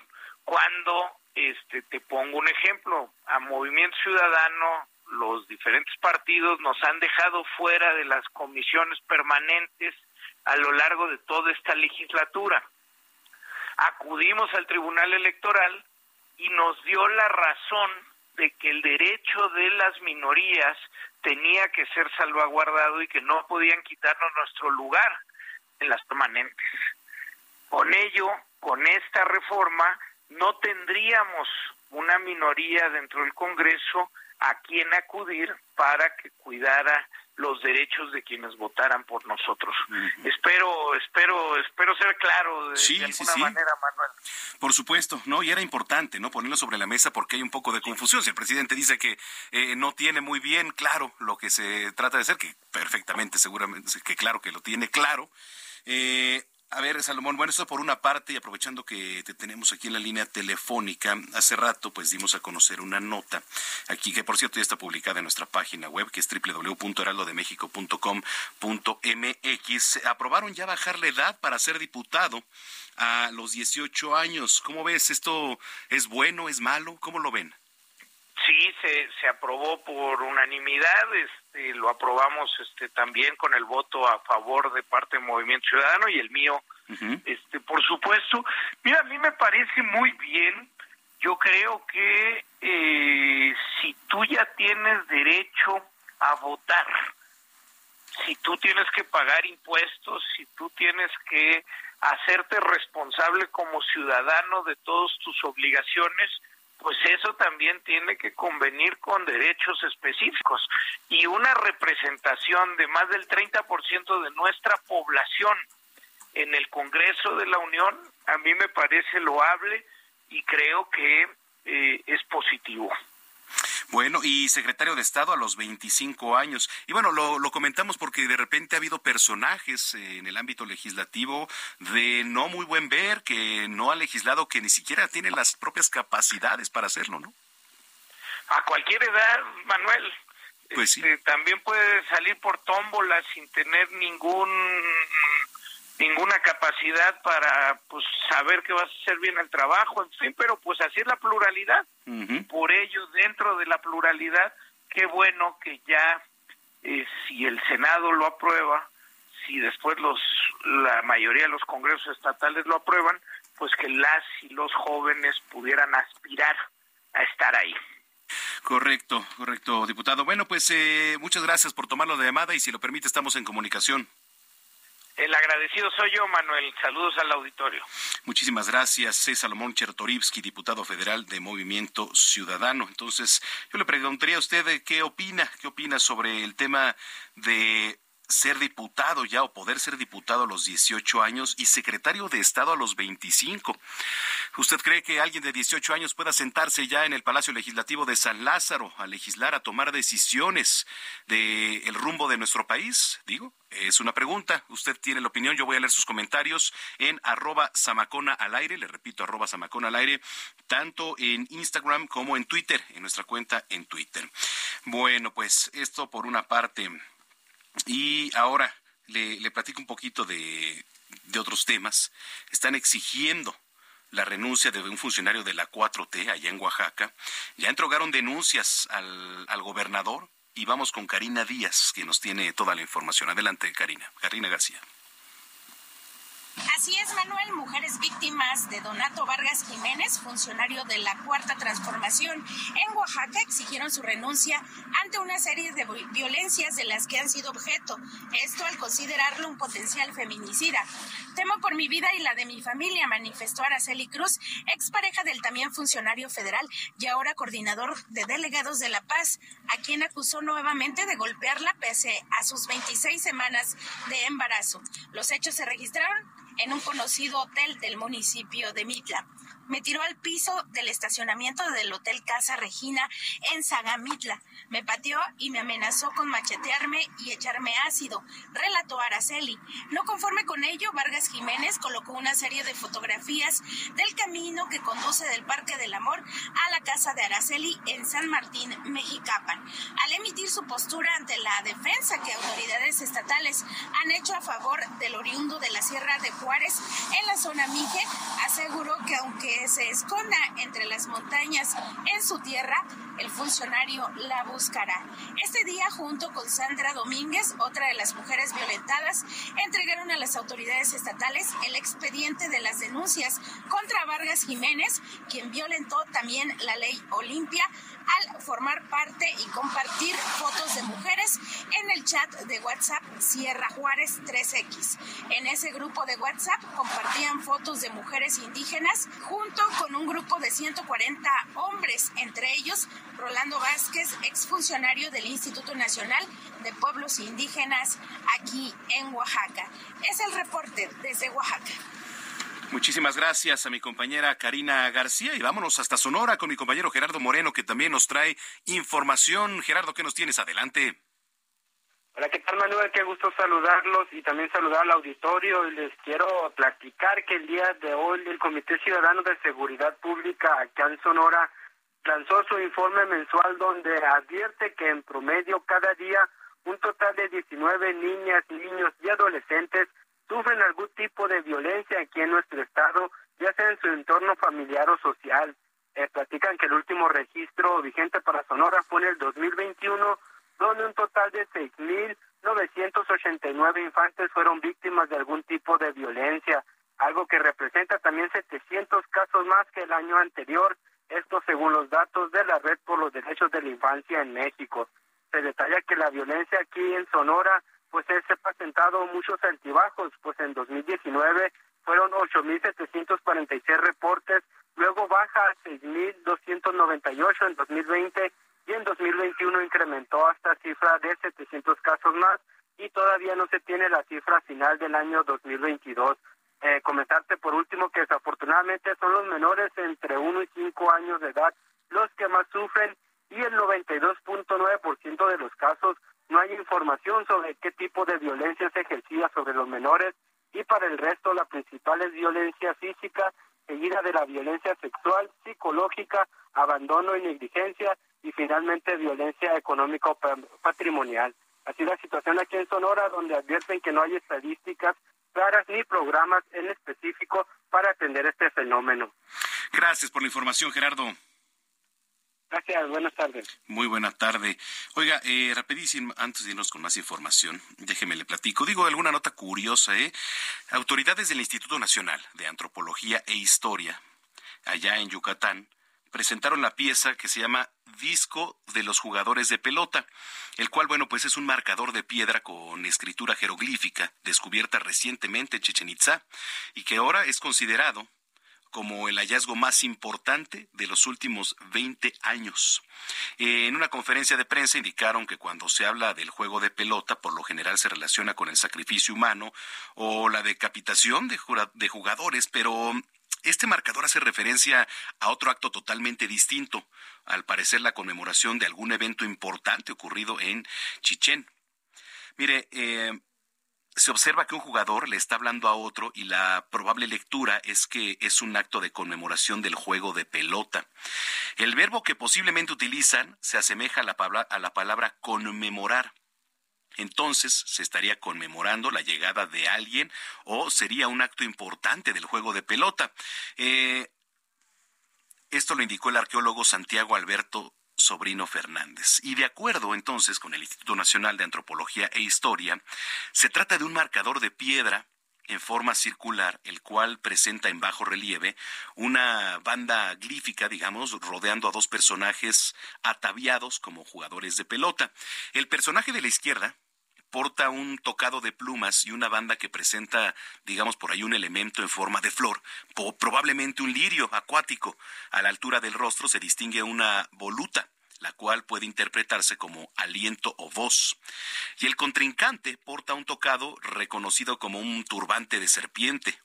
cuando este te pongo un ejemplo a Movimiento Ciudadano los diferentes partidos nos han dejado fuera de las comisiones permanentes a lo largo de toda esta legislatura acudimos al Tribunal Electoral y nos dio la razón de que el derecho de las minorías tenía que ser salvaguardado y que no podían quitarnos nuestro lugar en las permanentes. Con ello, con esta reforma, no tendríamos una minoría dentro del Congreso a quien acudir para que cuidara los derechos de quienes votaran por nosotros. Espero, espero, espero ser claro de, alguna manera, Manuel. Por supuesto, no, y era importante, ¿no? Ponerlo sobre la mesa porque hay un poco de confusión. Si el presidente dice que eh, no tiene muy bien claro lo que se trata de hacer, que perfectamente, seguramente, que claro que lo tiene claro, eh, a ver, Salomón, bueno, eso por una parte, y aprovechando que te tenemos aquí en la línea telefónica, hace rato pues dimos a conocer una nota aquí, que por cierto ya está publicada en nuestra página web, que es www.heraldodemexico.com.mx. Aprobaron ya bajar la edad para ser diputado a los 18 años. ¿Cómo ves? ¿Esto es bueno, es malo? ¿Cómo lo ven? Se, se aprobó por unanimidad, este, lo aprobamos este, también con el voto a favor de parte del Movimiento Ciudadano y el mío, este, por supuesto. Mira, a mí me parece muy bien, yo creo que eh, si tú ya tienes derecho a votar, si tú tienes que pagar impuestos, si tú tienes que hacerte responsable como ciudadano de todas tus obligaciones, pues eso también tiene que convenir con derechos específicos y una representación de más del 30% de nuestra población en el Congreso de la Unión a mí me parece loable y creo que eh, es positivo. Bueno, y secretario de Estado a los 25 años. Y bueno, lo, lo, comentamos porque de repente ha habido personajes en el ámbito legislativo de no muy buen ver, que no ha legislado, que ni siquiera tienen las propias capacidades para hacerlo, ¿no? A cualquier edad, Manuel. Pues sí. Este, también puede salir por tómbola sin tener ningún ninguna capacidad para pues saber que vas a hacer bien el trabajo, en fin, pero pues así es la pluralidad. Por ello, dentro de la pluralidad, qué bueno que ya eh, si el Senado lo aprueba, si después los la mayoría de los congresos estatales lo aprueban, pues que las y los jóvenes pudieran aspirar a estar ahí. Correcto, correcto, diputado. Bueno, pues eh, muchas gracias por tomarlo de llamada y si lo permite estamos en comunicación. El agradecido soy yo, Manuel. Saludos al auditorio. Muchísimas gracias. Es Salomón Chertorivsky, diputado federal de Movimiento Ciudadano. Entonces, yo le preguntaría a usted qué opina, qué opina sobre el tema de ser diputado ya o poder ser diputado a los 18 años y secretario de Estado a los 25. ¿Usted cree que alguien de 18 años pueda sentarse ya en el Palacio Legislativo de San Lázaro a legislar, a tomar decisiones del el rumbo de nuestro país? Digo, es una pregunta. Usted tiene la opinión. Yo voy a leer sus comentarios en arroba samacona al aire. Le repito, arroba samacona al aire, tanto en Instagram como en Twitter, en nuestra cuenta en Twitter. Bueno, pues esto por una parte. Y ahora le, le platico un poquito de, de otros temas. Están exigiendo la renuncia de un funcionario de la 4T allá en Oaxaca. Ya entregaron denuncias al, al gobernador y vamos con Karina Díaz, que nos tiene toda la información. Adelante, Karina. Karina García. Así es, Manuel, mujeres víctimas de Donato Vargas Jiménez, funcionario de la Cuarta Transformación en Oaxaca, exigieron su renuncia ante una serie de violencias de las que han sido objeto. Esto al considerarlo un potencial feminicida. Temo por mi vida y la de mi familia, manifestó Araceli Cruz, expareja del también funcionario federal y ahora coordinador de delegados de La Paz, a quien acusó nuevamente de golpearla pese a sus 26 semanas de embarazo. Los hechos se registraron en un conocido hotel del municipio de Mitla. Me tiró al piso del estacionamiento del Hotel Casa Regina en Sagamitla. Me pateó y me amenazó con machetearme y echarme ácido, relató Araceli. No conforme con ello, Vargas Jiménez colocó una serie de fotografías del camino que conduce del Parque del Amor a la casa de Araceli en San Martín, Mexicapan. Al emitir su postura ante la defensa que autoridades estatales han hecho a favor del oriundo de la Sierra de Juárez en la zona Mije, aseguró que aunque se esconda entre las montañas en su tierra, el funcionario la buscará. Este día, junto con Sandra Domínguez, otra de las mujeres violentadas, entregaron a las autoridades estatales el expediente de las denuncias contra Vargas Jiménez, quien violentó también la ley Olimpia al formar parte y compartir fotos de mujeres en el chat de WhatsApp Sierra Juárez 3X. En ese grupo de WhatsApp compartían fotos de mujeres indígenas con un grupo de 140 hombres, entre ellos Rolando Vázquez, exfuncionario del Instituto Nacional de Pueblos Indígenas aquí en Oaxaca. Es el reporte desde Oaxaca. Muchísimas gracias a mi compañera Karina García y vámonos hasta Sonora con mi compañero Gerardo Moreno que también nos trae información. Gerardo, ¿qué nos tienes? Adelante. Hola, ¿qué tal Manuel? Qué gusto saludarlos y también saludar al auditorio y les quiero platicar que el día de hoy el Comité Ciudadano de Seguridad Pública acá en Sonora lanzó su informe mensual donde advierte que en promedio cada día un total de 19 niñas, niños y adolescentes sufren algún tipo de violencia aquí en nuestro estado, ya sea en su entorno familiar o social. Eh, platican que el último registro vigente para Sonora fue en el 2021, donde un total de 6.989 infantes fueron víctimas de algún tipo de violencia, algo que representa también 700 casos más que el año anterior, esto según los datos de la Red por los Derechos de la Infancia en México. Se detalla que la violencia aquí en Sonora pues se ha presentado muchos altibajos, pues en 2019 fueron 8.746 reportes luego baja a 6.298 en 2020 y en 2021 incrementó hasta cifra de 700 casos más y todavía no se tiene la cifra final del año 2022. Eh, comentarte por último que desafortunadamente son los menores entre 1 y 5 años de edad los que más sufren y el 92.9% de los casos no hay información sobre qué tipo de violencia se ejercía sobre los menores y para el resto la principal es violencia física, seguida de la violencia sexual, psicológica, abandono y negligencia y finalmente violencia económica o patrimonial. Así la situación aquí en Sonora, donde advierten que no hay estadísticas claras ni programas en específico para atender este fenómeno. Gracias por la información, Gerardo. Gracias, buenas tardes. Muy buena tarde. Oiga, eh, rapidísimo, antes de irnos con más información, déjeme le platico. Digo alguna nota curiosa, ¿eh? Autoridades del Instituto Nacional de Antropología e Historia, allá en Yucatán, presentaron la pieza que se llama Disco de los Jugadores de Pelota, el cual, bueno, pues es un marcador de piedra con escritura jeroglífica descubierta recientemente en Chichen Itza y que ahora es considerado como el hallazgo más importante de los últimos 20 años. en una conferencia de prensa indicaron que cuando se habla del juego de pelota, por lo general se relaciona con el sacrificio humano o la decapitación de, de jugadores, pero este marcador hace referencia a otro acto totalmente distinto, al parecer la conmemoración de algún evento importante ocurrido en Chichén. Mire, eh, se observa que un jugador le está hablando a otro y la probable lectura es que es un acto de conmemoración del juego de pelota. El verbo que posiblemente utilizan se asemeja a la palabra, a la palabra conmemorar. Entonces se estaría conmemorando la llegada de alguien o sería un acto importante del juego de pelota. Eh, esto lo indicó el arqueólogo Santiago Alberto Sobrino Fernández. Y de acuerdo entonces con el Instituto Nacional de Antropología e Historia, se trata de un marcador de piedra en forma circular, el cual presenta en bajo relieve una banda glífica, digamos, rodeando a dos personajes ataviados como jugadores de pelota. El personaje de la izquierda porta un tocado de plumas y una banda que presenta, digamos, por ahí un elemento en forma de flor, probablemente un lirio acuático. A la altura del rostro se distingue una voluta la cual puede interpretarse como aliento o voz. Y el contrincante porta un tocado reconocido como un turbante de serpiente,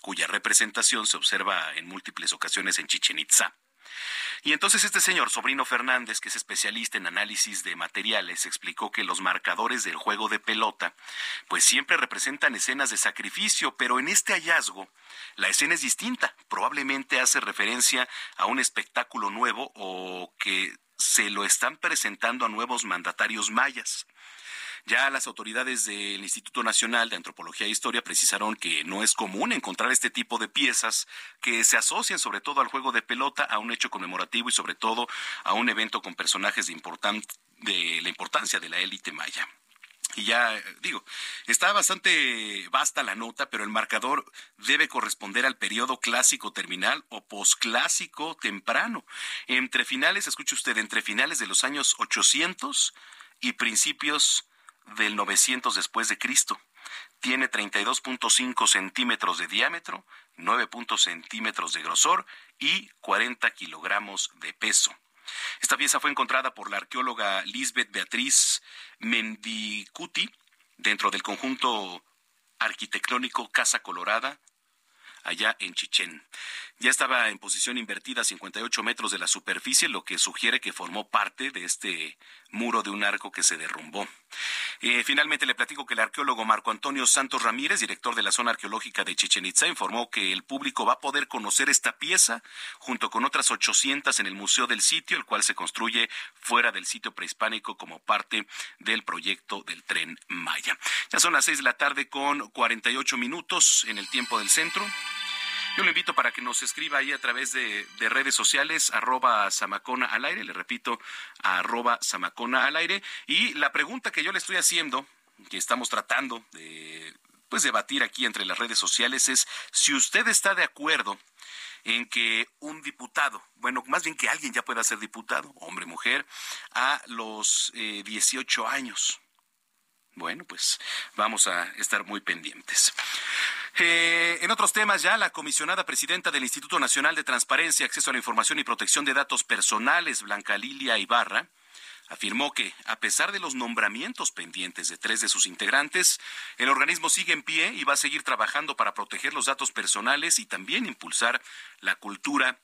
cuya representación se observa en múltiples ocasiones en Chichen Itza. Y entonces este señor, Sobrino Fernández, que es especialista en análisis de materiales, explicó que los marcadores del juego de pelota, pues siempre representan escenas de sacrificio, pero en este hallazgo la escena es distinta. Probablemente hace referencia a un espectáculo nuevo o que se lo están presentando a nuevos mandatarios mayas. Ya las autoridades del Instituto Nacional de Antropología e Historia precisaron que no es común encontrar este tipo de piezas que se asocian sobre todo al juego de pelota, a un hecho conmemorativo y sobre todo a un evento con personajes de, de la importancia de la élite maya. Y ya digo, está bastante vasta la nota, pero el marcador debe corresponder al periodo clásico terminal o posclásico temprano. Entre finales, escuche usted, entre finales de los años 800 y principios del 900 después de Cristo. Tiene 32.5 centímetros de diámetro, 9 centímetros de grosor y 40 kilogramos de peso. Esta pieza fue encontrada por la arqueóloga Lisbeth Beatriz Mendicuti dentro del conjunto arquitectónico Casa Colorada, allá en Chichén. Ya estaba en posición invertida a 58 metros de la superficie, lo que sugiere que formó parte de este muro de un arco que se derrumbó. Eh, finalmente le platico que el arqueólogo Marco Antonio Santos Ramírez, director de la zona arqueológica de Chichen Itza, informó que el público va a poder conocer esta pieza junto con otras 800 en el museo del sitio, el cual se construye fuera del sitio prehispánico como parte del proyecto del tren Maya. Ya son las 6 de la tarde con 48 minutos en el tiempo del centro. Yo lo invito para que nos escriba ahí a través de, redes sociales, arroba Samacona al aire, le repito, arroba Samacona al aire. Y la pregunta que yo le estoy haciendo, que estamos tratando de pues debatir aquí entre las redes sociales es si usted está de acuerdo en que un diputado, bueno, más bien que alguien ya pueda ser diputado, hombre, mujer, a los 18 eh, años Bueno, pues vamos a estar muy pendientes. Eh, en otros temas, ya la comisionada presidenta del Instituto Nacional de Transparencia, Acceso a la Información y Protección de Datos Personales, Blanca Lilia Ibarra, afirmó que, a pesar de los nombramientos pendientes de tres de sus integrantes, el organismo sigue en pie y va a seguir trabajando para proteger los datos personales y también impulsar la cultura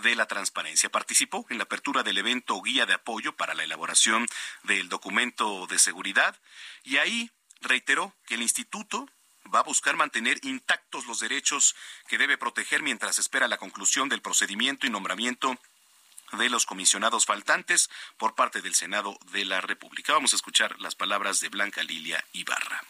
de la transparencia. Participó en la apertura del evento Guía de Apoyo para la elaboración del documento de seguridad y ahí reiteró que el instituto va a buscar mantener intactos los derechos que debe proteger mientras espera la conclusión del procedimiento y nombramiento de los comisionados faltantes por parte del Senado de la República. Vamos a escuchar las palabras de Blanca Lilia Ibarra.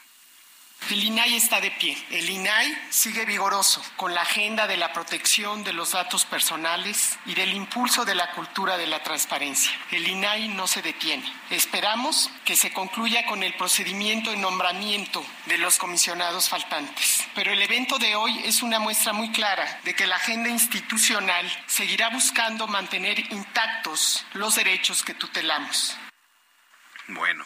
El INAI está de pie. El INAI sigue vigoroso con la agenda de la protección de los datos personales y del impulso de la cultura de la transparencia. El INAI no se detiene. Esperamos que se concluya con el procedimiento de nombramiento de los comisionados faltantes. Pero el evento de hoy es una muestra muy clara de que la agenda institucional seguirá buscando mantener intactos los derechos que tutelamos. Bueno.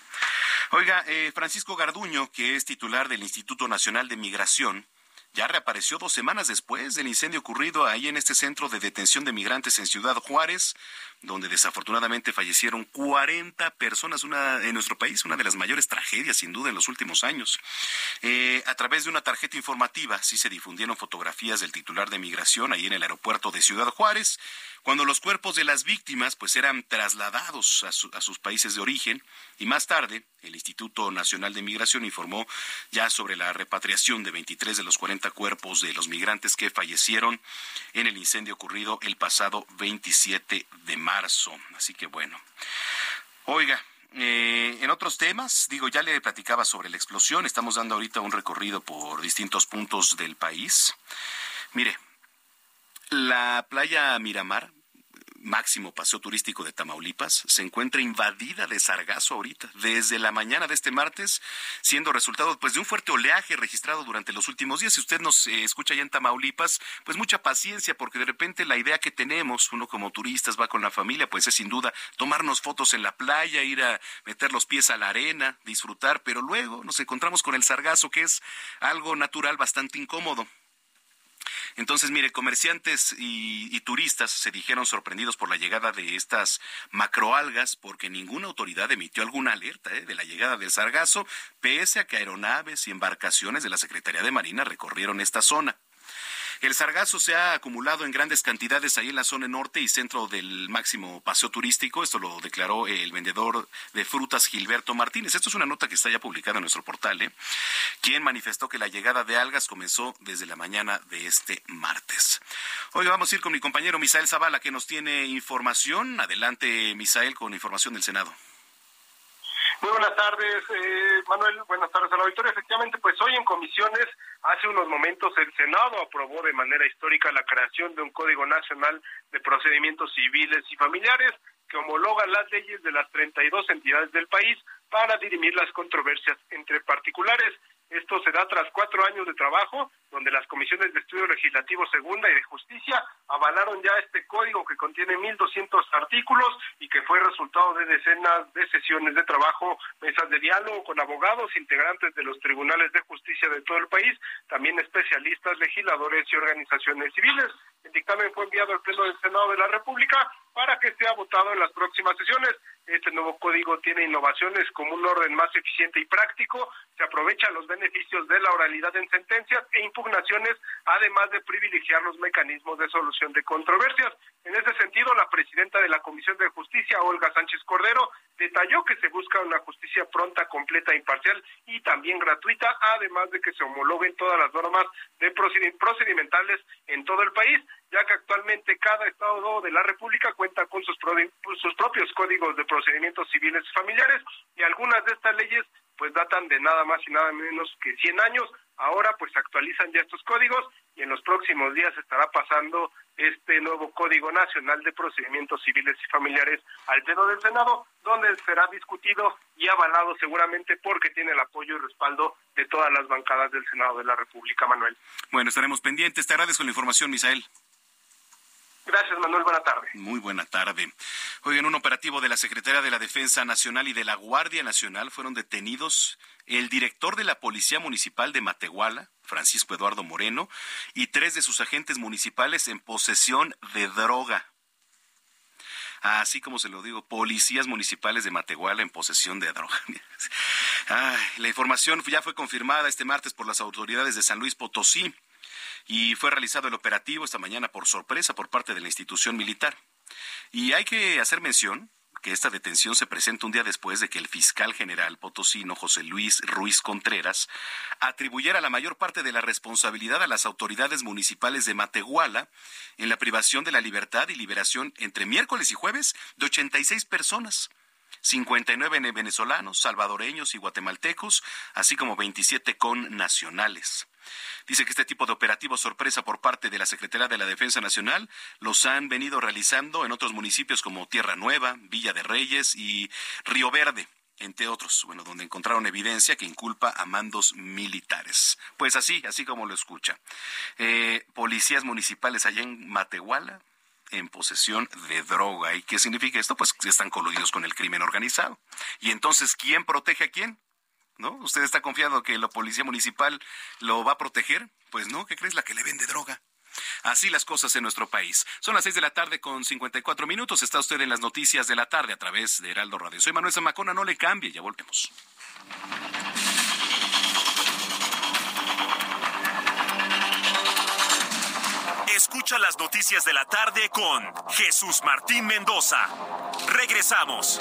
Oiga, eh, Francisco Garduño, que es titular del Instituto Nacional de Migración, ya reapareció dos semanas después del incendio ocurrido ahí en este centro de detención de migrantes en Ciudad Juárez, donde desafortunadamente fallecieron 40 personas una, en nuestro país, una de las mayores tragedias sin duda en los últimos años. Eh, a través de una tarjeta informativa sí se difundieron fotografías del titular de migración ahí en el aeropuerto de Ciudad Juárez cuando los cuerpos de las víctimas pues eran trasladados a, sus países de origen y más tarde el Instituto Nacional de Migración informó ya sobre la repatriación de 23 de los 40 cuerpos de los migrantes que fallecieron en el incendio ocurrido el pasado 27 de Así que bueno. Oiga, eh, en otros temas, digo, ya le platicaba sobre la explosión, estamos dando ahorita un recorrido por distintos puntos del país. Mire, la playa Miramar, máximo paseo turístico de Tamaulipas, se encuentra invadida de sargazo ahorita, desde la mañana de este martes, siendo resultado pues de un fuerte oleaje registrado durante los últimos días. Si usted nos eh, escucha ya en Tamaulipas, pues mucha paciencia, porque de repente la idea que tenemos, uno como turistas va con la familia, pues es sin duda tomarnos fotos en la playa, ir a meter los pies a la arena, disfrutar, pero luego nos encontramos con el sargazo, que es algo natural bastante incómodo. Entonces, mire, comerciantes y, turistas se dijeron sorprendidos por la llegada de estas macroalgas porque ninguna autoridad emitió alguna alerta ¿eh? de la llegada del sargazo, pese a que aeronaves y embarcaciones de la Secretaría de Marina recorrieron esta zona. El sargazo se ha acumulado en grandes cantidades ahí en la zona norte y centro del máximo paseo turístico. Esto lo declaró el vendedor de frutas Gilberto Martínez. Esto es una nota que está ya publicada en nuestro portal, ¿eh? quien manifestó que la llegada de algas comenzó desde la mañana de este martes. Hoy vamos a ir con mi compañero Misael Zavala, que nos tiene información. Adelante, Misael, con información del Senado. Muy buenas tardes, eh, Manuel. Buenas tardes a la auditoría. Efectivamente, pues hoy en comisiones, hace unos momentos, el Senado aprobó de manera histórica la creación de un Código Nacional de Procedimientos Civiles y Familiares que homologa las leyes de las 32 entidades del país para dirimir las controversias entre particulares. Esto se da tras cuatro años de trabajo, donde las comisiones de estudio legislativo segunda y de justicia avalaron ya este código que contiene 1.200 artículos y que fue resultado de decenas de sesiones de trabajo, mesas de diálogo con abogados, integrantes de los tribunales de justicia de todo el país, también especialistas, legisladores y organizaciones civiles. El dictamen fue enviado al Pleno del Senado de la República para que sea votado en las próximas sesiones. Este nuevo código tiene innovaciones como un orden más eficiente y práctico, se aprovechan los beneficios de la oralidad en sentencias e impugnaciones, además de privilegiar los mecanismos de solución de controversias. En ese sentido, la presidenta de la Comisión de Justicia, Olga Sánchez Cordero, detalló que se busca una justicia pronta, completa, imparcial y también gratuita, además de que se homologuen todas las normas de procedimentales en todo el país, ya que actualmente cada estado de la República cuenta con sus, sus propios códigos de procedimientos civiles y familiares y algunas de estas leyes pues datan de nada más y nada menos que 100 años. Ahora pues actualizan ya estos códigos y en los próximos días estará pasando este nuevo Código Nacional de Procedimientos Civiles y Familiares al Pleno del Senado, donde será discutido y avalado seguramente porque tiene el apoyo y respaldo de todas las bancadas del Senado de la República, Manuel. Bueno, estaremos pendientes. Te agradezco la información, Misael. Gracias, Manuel. Buena tarde. Muy buena tarde. en un operativo de la Secretaría de la Defensa Nacional y de la Guardia Nacional fueron detenidos el director de la Policía Municipal de Matehuala, Francisco Eduardo Moreno, y tres de sus agentes municipales en posesión de droga. Así como se lo digo, policías municipales de Matehuala en posesión de droga. [laughs] la información ya fue confirmada este martes por las autoridades de San Luis Potosí y fue realizado el operativo esta mañana por sorpresa por parte de la institución militar. Y hay que hacer mención que esta detención se presenta un día después de que el fiscal general potosino José Luis Ruiz Contreras atribuyera la mayor parte de la responsabilidad a las autoridades municipales de Matehuala en la privación de la libertad y liberación entre miércoles y jueves de 86 personas. 59 venezolanos, salvadoreños y guatemaltecos, así como 27 con nacionales. Dice que este tipo de operativos sorpresa por parte de la Secretaría de la Defensa Nacional los han venido realizando en otros municipios como Tierra Nueva, Villa de Reyes y Río Verde entre otros, bueno, donde encontraron evidencia que inculpa a mandos militares. Pues así, así como lo escucha. Eh, policías municipales allá en Matehuala en posesión de droga. ¿Y qué significa esto? Pues están coludidos con el crimen organizado. Y entonces, ¿quién protege a quién? ¿No? ¿Usted está confiado que la policía municipal lo va a proteger? Pues no, ¿qué crees? La que le vende droga. Así las cosas en nuestro país. Son las seis de la tarde con 54 minutos. Está usted en las noticias de la tarde a través de Heraldo Radio. Soy Manuel Zamacona, no le cambie, ya volvemos. Escucha las noticias de la tarde con Jesús Martín Mendoza. Regresamos.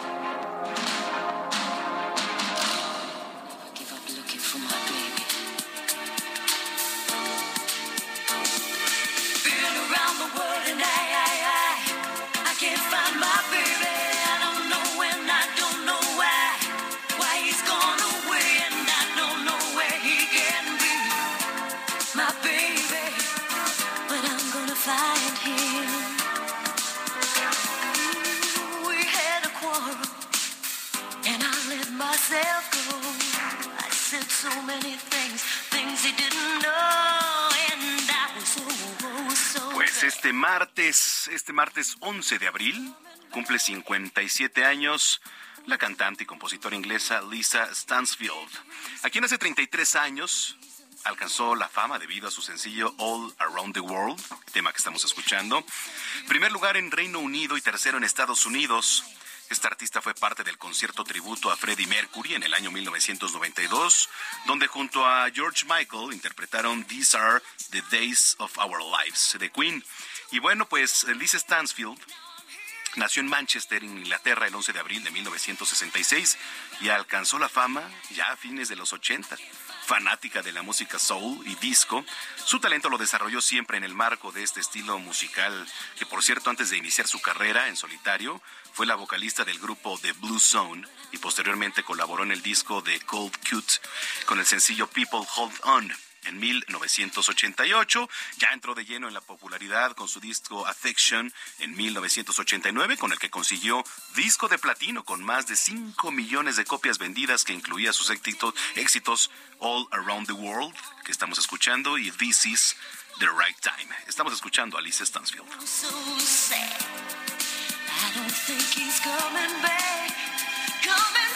Pues este martes, este martes 11 de abril, cumple 57 años la cantante y compositora inglesa Lisa Stansfield, a quien hace 33 años alcanzó la fama debido a su sencillo All Around the World, tema que estamos escuchando. Primer lugar en Reino Unido y tercero en Estados Unidos. Esta artista fue parte del concierto tributo a Freddie Mercury en el año 1992, donde junto a George Michael interpretaron These Are the Days of Our Lives de Queen. Y bueno, pues Lisa Stansfield Nació en Manchester, en Inglaterra, el 11 de abril de 1966 y alcanzó la fama ya a fines de los 80 fanática de la música soul y disco, su talento lo desarrolló siempre en el marco de este estilo musical, que por cierto antes de iniciar su carrera en solitario, fue la vocalista del grupo The Blue Zone y posteriormente colaboró en el disco de Cold Cute con el sencillo People Hold On en 1988. Ya entró de lleno en la popularidad con su disco Affection en 1989, con el que consiguió disco de platino con más de 5 millones de copias vendidas, que incluía sus éxitos, éxitos All Around the World, que estamos escuchando, y This Is the Right Time. Estamos escuchando a Alice Stansfield. I don't think he's coming back. Coming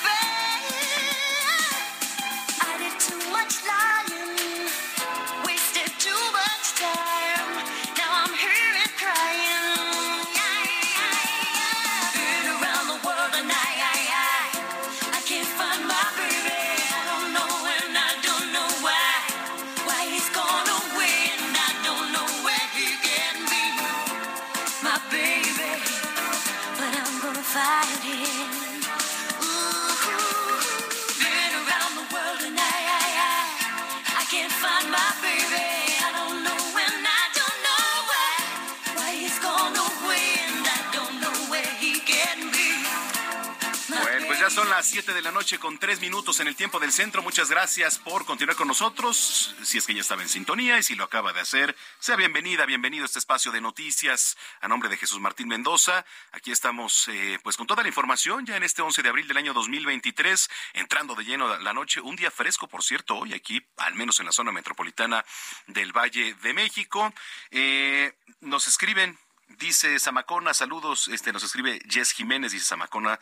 las 7 de la noche con 3 minutos en el tiempo del centro. Muchas gracias por continuar con nosotros. Si es que ya estaba en sintonía y si lo acaba de hacer, sea bienvenida, bienvenido a este espacio de noticias. A nombre de Jesús Martín Mendoza, aquí estamos eh, pues con toda la información ya en este 11 de abril del año 2023, entrando de lleno la noche. Un día fresco, por cierto, hoy aquí, al menos en la zona metropolitana del Valle de México. Eh, nos escriben Dice Zamacona, saludos, este nos escribe Jess Jiménez, dice Zamacona,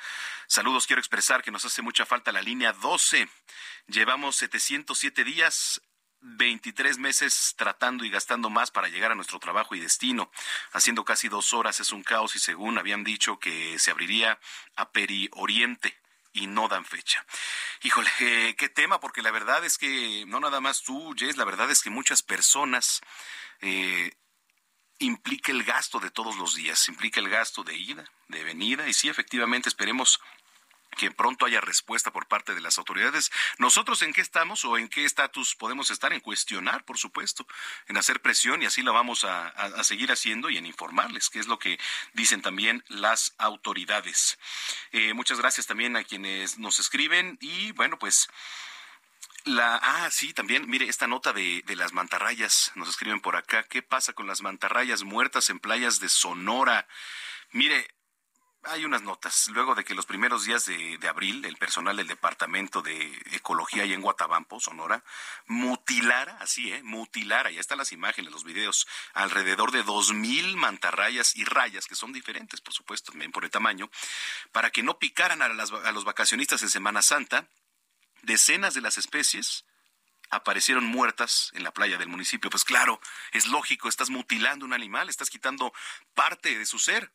saludos, quiero expresar que nos hace mucha falta la línea 12. Llevamos 707 días 23 meses tratando y gastando más para llegar a nuestro trabajo y destino. Haciendo casi dos horas es un caos y según habían dicho que se abriría a Peri Oriente y no dan fecha. Híjole, eh, qué tema, porque la verdad es que no nada más tú, Jess, la verdad es que muchas personas eh, implica el gasto de todos los días, implica el gasto de ida, de venida, y sí, efectivamente, esperemos que pronto haya respuesta por parte de las autoridades. Nosotros en qué estamos o en qué estatus podemos estar en cuestionar, por supuesto, en hacer presión y así lo vamos a, seguir haciendo y en informarles, que es lo que dicen también las autoridades. Eh, muchas gracias también a quienes nos escriben y bueno, pues la, ah, sí, también, mire, esta nota de, de las mantarrayas, nos escriben por acá, ¿qué pasa con las mantarrayas muertas en playas de Sonora? Mire, hay unas notas. Luego de que los primeros días de, de, abril, el personal del Departamento de Ecología y en Guatabampo, Sonora, mutilara, así, ¿eh? Mutilara, ya están las imágenes, los videos, alrededor de dos mil mantarrayas y rayas, que son diferentes, por supuesto, también por el tamaño, para que no picaran a, las, a los vacacionistas en Semana Santa decenas de las especies aparecieron muertas en la playa del municipio. Pues claro, es lógico, estás mutilando un animal, estás quitando parte de su ser.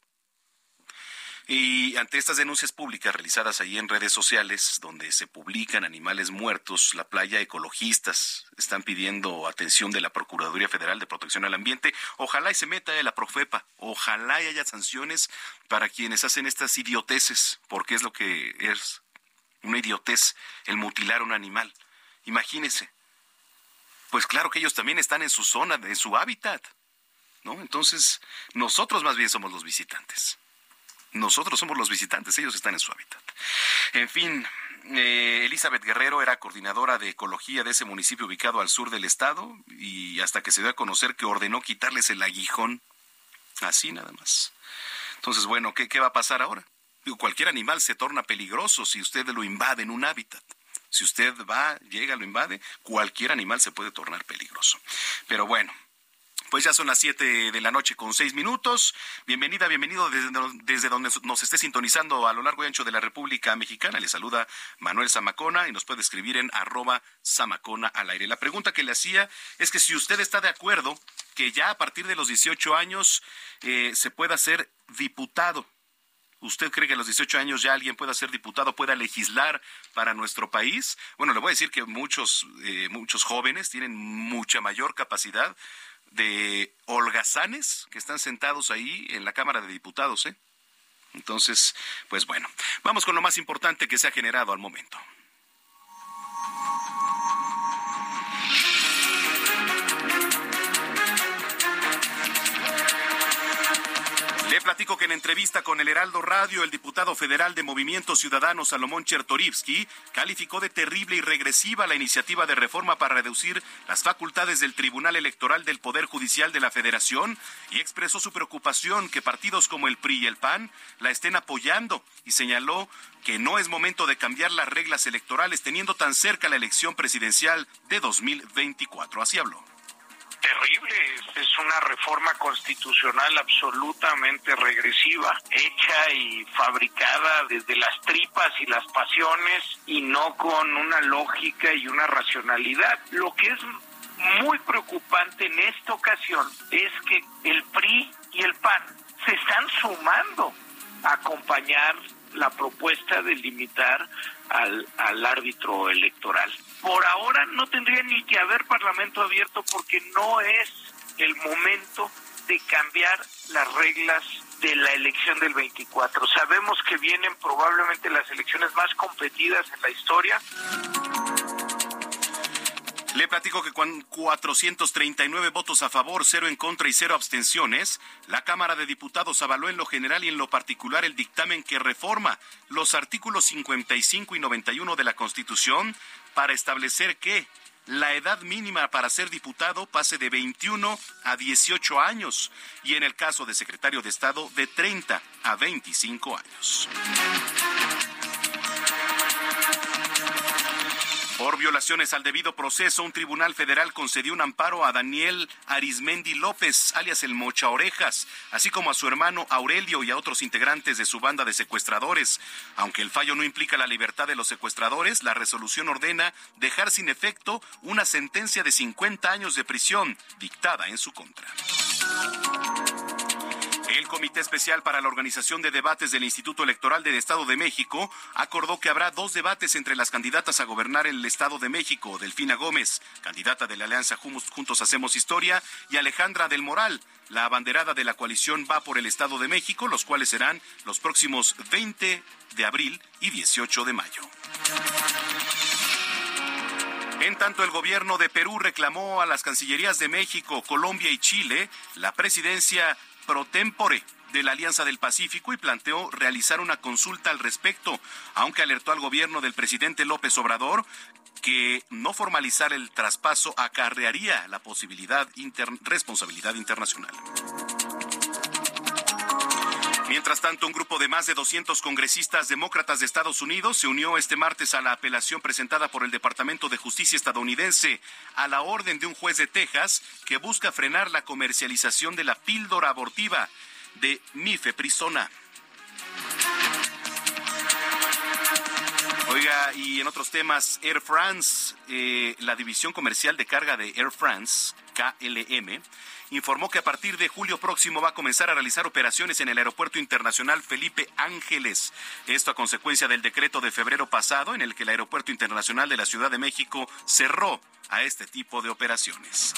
Y ante estas denuncias públicas realizadas ahí en redes sociales, donde se publican animales muertos, la playa ecologistas están pidiendo atención de la Procuraduría Federal de Protección al Ambiente. Ojalá y se meta la Profepa, ojalá y haya sanciones para quienes hacen estas idioteces, porque es lo que es una idiotez el mutilar a un animal. Imagínese. Pues claro que ellos también están en su zona, en su hábitat. ¿No? Entonces, nosotros más bien somos los visitantes. Nosotros somos los visitantes, ellos están en su hábitat. En fin, eh, Elizabeth Guerrero era coordinadora de ecología de ese municipio ubicado al sur del estado y hasta que se dio a conocer que ordenó quitarles el aguijón. Así nada más. Entonces, bueno, ¿qué, qué va a pasar ahora? Cualquier animal se torna peligroso si usted lo invade en un hábitat. Si usted va, llega, lo invade, cualquier animal se puede tornar peligroso. Pero bueno, pues ya son las 7 de la noche con 6 minutos. Bienvenida, bienvenido desde, donde nos esté sintonizando a lo largo y ancho de la República Mexicana. Le saluda Manuel Zamacona y nos puede escribir en arroba Zamacona al aire. La pregunta que le hacía es que si usted está de acuerdo que ya a partir de los 18 años eh, se pueda ser diputado ¿Usted cree que a los 18 años ya alguien pueda ser diputado, pueda legislar para nuestro país? Bueno, le voy a decir que muchos, eh, muchos jóvenes tienen mucha mayor capacidad de holgazanes que están sentados ahí en la Cámara de Diputados. ¿eh? Entonces, pues bueno, vamos con lo más importante que se ha generado al momento. Platico que en entrevista con el Heraldo Radio, el diputado federal de Movimiento Ciudadano Salomón Chertorivsky calificó de terrible y regresiva la iniciativa de reforma para reducir las facultades del Tribunal Electoral del Poder Judicial de la Federación y expresó su preocupación que partidos como el PRI y el PAN la estén apoyando y señaló que no es momento de cambiar las reglas electorales teniendo tan cerca la elección presidencial de 2024. Así habló terrible, es una reforma constitucional absolutamente regresiva, hecha y fabricada desde las tripas y las pasiones y no con una lógica y una racionalidad. Lo que es muy preocupante en esta ocasión es que el PRI y el PAN se están sumando a acompañar la propuesta de limitar al, al árbitro electoral. Por ahora no tendría ni que haber parlamento abierto porque no es el momento de cambiar las reglas de la elección del 24. Sabemos que vienen probablemente las elecciones más competidas en la historia. Le platico que con 439 votos a favor, cero en contra y cero abstenciones, la Cámara de Diputados avaló en lo general y en lo particular el dictamen que reforma los artículos 55 y 91 de la Constitución para establecer que la edad mínima para ser diputado pase de 21 a 18 años y en el caso de secretario de Estado de 30 a 25 años. Por violaciones al debido proceso, un tribunal federal concedió un amparo a Daniel Arismendi López, alias el Mocha Orejas, así como a su hermano Aurelio y a otros integrantes de su banda de secuestradores. Aunque el fallo no implica la libertad de los secuestradores, la resolución ordena dejar sin efecto una sentencia de 50 años de prisión dictada en su contra. El Comité Especial para la Organización de Debates del Instituto Electoral del Estado de México acordó que habrá dos debates entre las candidatas a gobernar el Estado de México, Delfina Gómez, candidata de la Alianza Juntos Hacemos Historia, y Alejandra del Moral, la abanderada de la coalición Va por el Estado de México, los cuales serán los próximos 20 de abril y 18 de mayo. En tanto, el gobierno de Perú reclamó a las Cancillerías de México, Colombia y Chile la presidencia pro tempore de la Alianza del Pacífico y planteó realizar una consulta al respecto, aunque alertó al gobierno del presidente López Obrador que no formalizar el traspaso acarrearía la posibilidad inter responsabilidad internacional. Mientras tanto, un grupo de más de 200 congresistas demócratas de Estados Unidos se unió este martes a la apelación presentada por el Departamento de Justicia estadounidense a la orden de un juez de Texas que busca frenar la comercialización de la píldora abortiva de mifeprisona. Oiga, y en otros temas, Air France, eh, la división comercial de carga de Air France, KLM, informó que a partir de julio próximo va a comenzar a realizar operaciones en el Aeropuerto Internacional Felipe Ángeles. Esto a consecuencia del decreto de febrero pasado en el que el Aeropuerto Internacional de la Ciudad de México cerró a este tipo de operaciones.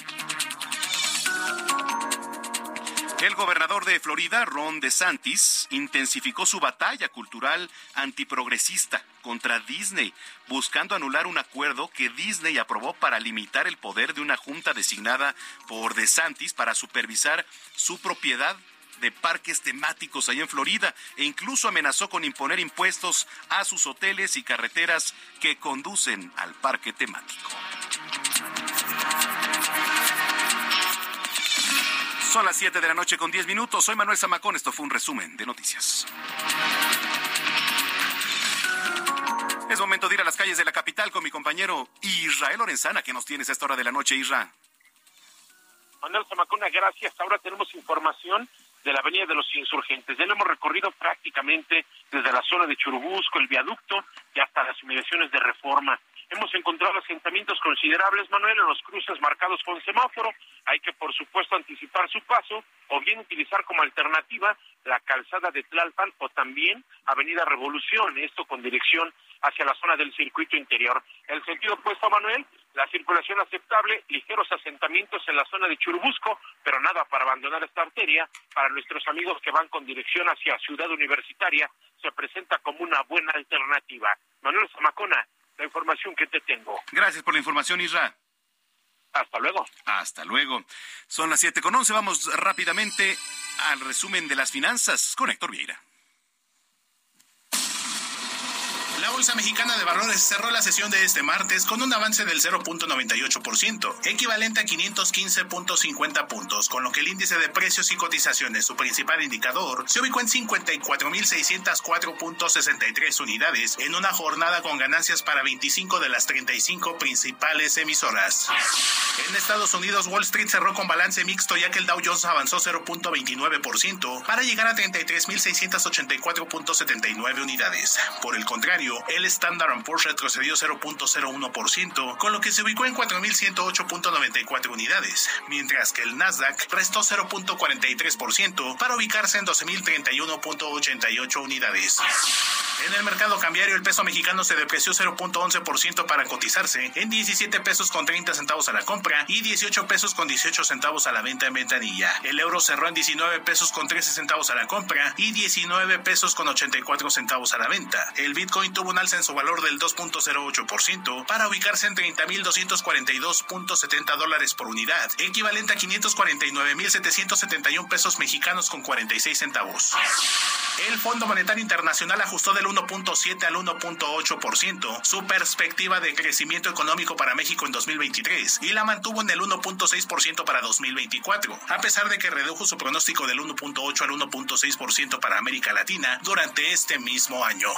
El gobernador de Florida, Ron DeSantis, intensificó su batalla cultural antiprogresista contra Disney, buscando anular un acuerdo que Disney aprobó para limitar el poder de una junta designada por DeSantis para supervisar su propiedad de parques temáticos allá en Florida e incluso amenazó con imponer impuestos a sus hoteles y carreteras que conducen al parque temático. Son las 7 de la noche con 10 minutos. Soy Manuel Zamacón. Esto fue un resumen de noticias. Es momento de ir a las calles de la capital con mi compañero Israel Lorenzana, que nos tienes a esta hora de la noche, Israel. Manuel Zamacona, gracias. Ahora tenemos información de la Avenida de los Insurgentes. Ya lo hemos recorrido prácticamente desde la zona de Churubusco, el viaducto y hasta las inmediaciones de Reforma. Hemos encontrado asentamientos considerables, Manuel, en los cruces marcados con semáforo. Hay que, por supuesto, anticipar su paso o bien utilizar como alternativa la calzada de Tlalpan o también Avenida Revolución, esto con dirección hacia la zona del circuito interior. El sentido opuesto, Manuel, la circulación aceptable, ligeros asentamientos en la zona de Churubusco, pero nada para abandonar esta arteria. Para nuestros amigos que van con dirección hacia Ciudad Universitaria, se presenta como una buena alternativa. Manuel Zamacona, la información que te tengo. Gracias por la información, Isra. Hasta luego. Hasta luego. Son las siete con once. Vamos rápidamente al resumen de las finanzas con Héctor Vieira. La Bolsa Mexicana de Valores cerró la sesión de este martes con un avance del 0.98%, equivalente a 515.50 puntos, con lo que el índice de precios y cotizaciones, su principal indicador, se ubicó en 54.604.63 unidades en una jornada con ganancias para 25 de las 35 principales emisoras. En Estados Unidos, Wall Street cerró con balance mixto ya que el Dow Jones avanzó 0.29% para llegar a 33.684.79 unidades. Por el contrario, el Standard Poor's retrocedió 0.01%, con lo que se ubicó en 4.108.94 unidades, mientras que el Nasdaq restó 0.43% para ubicarse en 12.031.88 unidades. En el mercado cambiario, el peso mexicano se depreció 0.11% para cotizarse en 17 pesos con 30 centavos a la compra y 18 pesos con 18 centavos a la venta en ventanilla. El euro cerró en 19 pesos con 13 centavos a la compra y 19 pesos con 84 centavos a la venta. El Bitcoin tuvo un alza en su valor del 2.08% para ubicarse en 30.242.70 dólares por unidad, equivalente a 549.771 pesos mexicanos con 46 centavos. El Fondo Monetario Internacional ajustó del 1.7 al 1.8% su perspectiva de crecimiento económico para México en 2023 y la mantuvo en el 1.6% para 2024, a pesar de que redujo su pronóstico del 1.8 al 1.6% para América Latina durante este mismo año.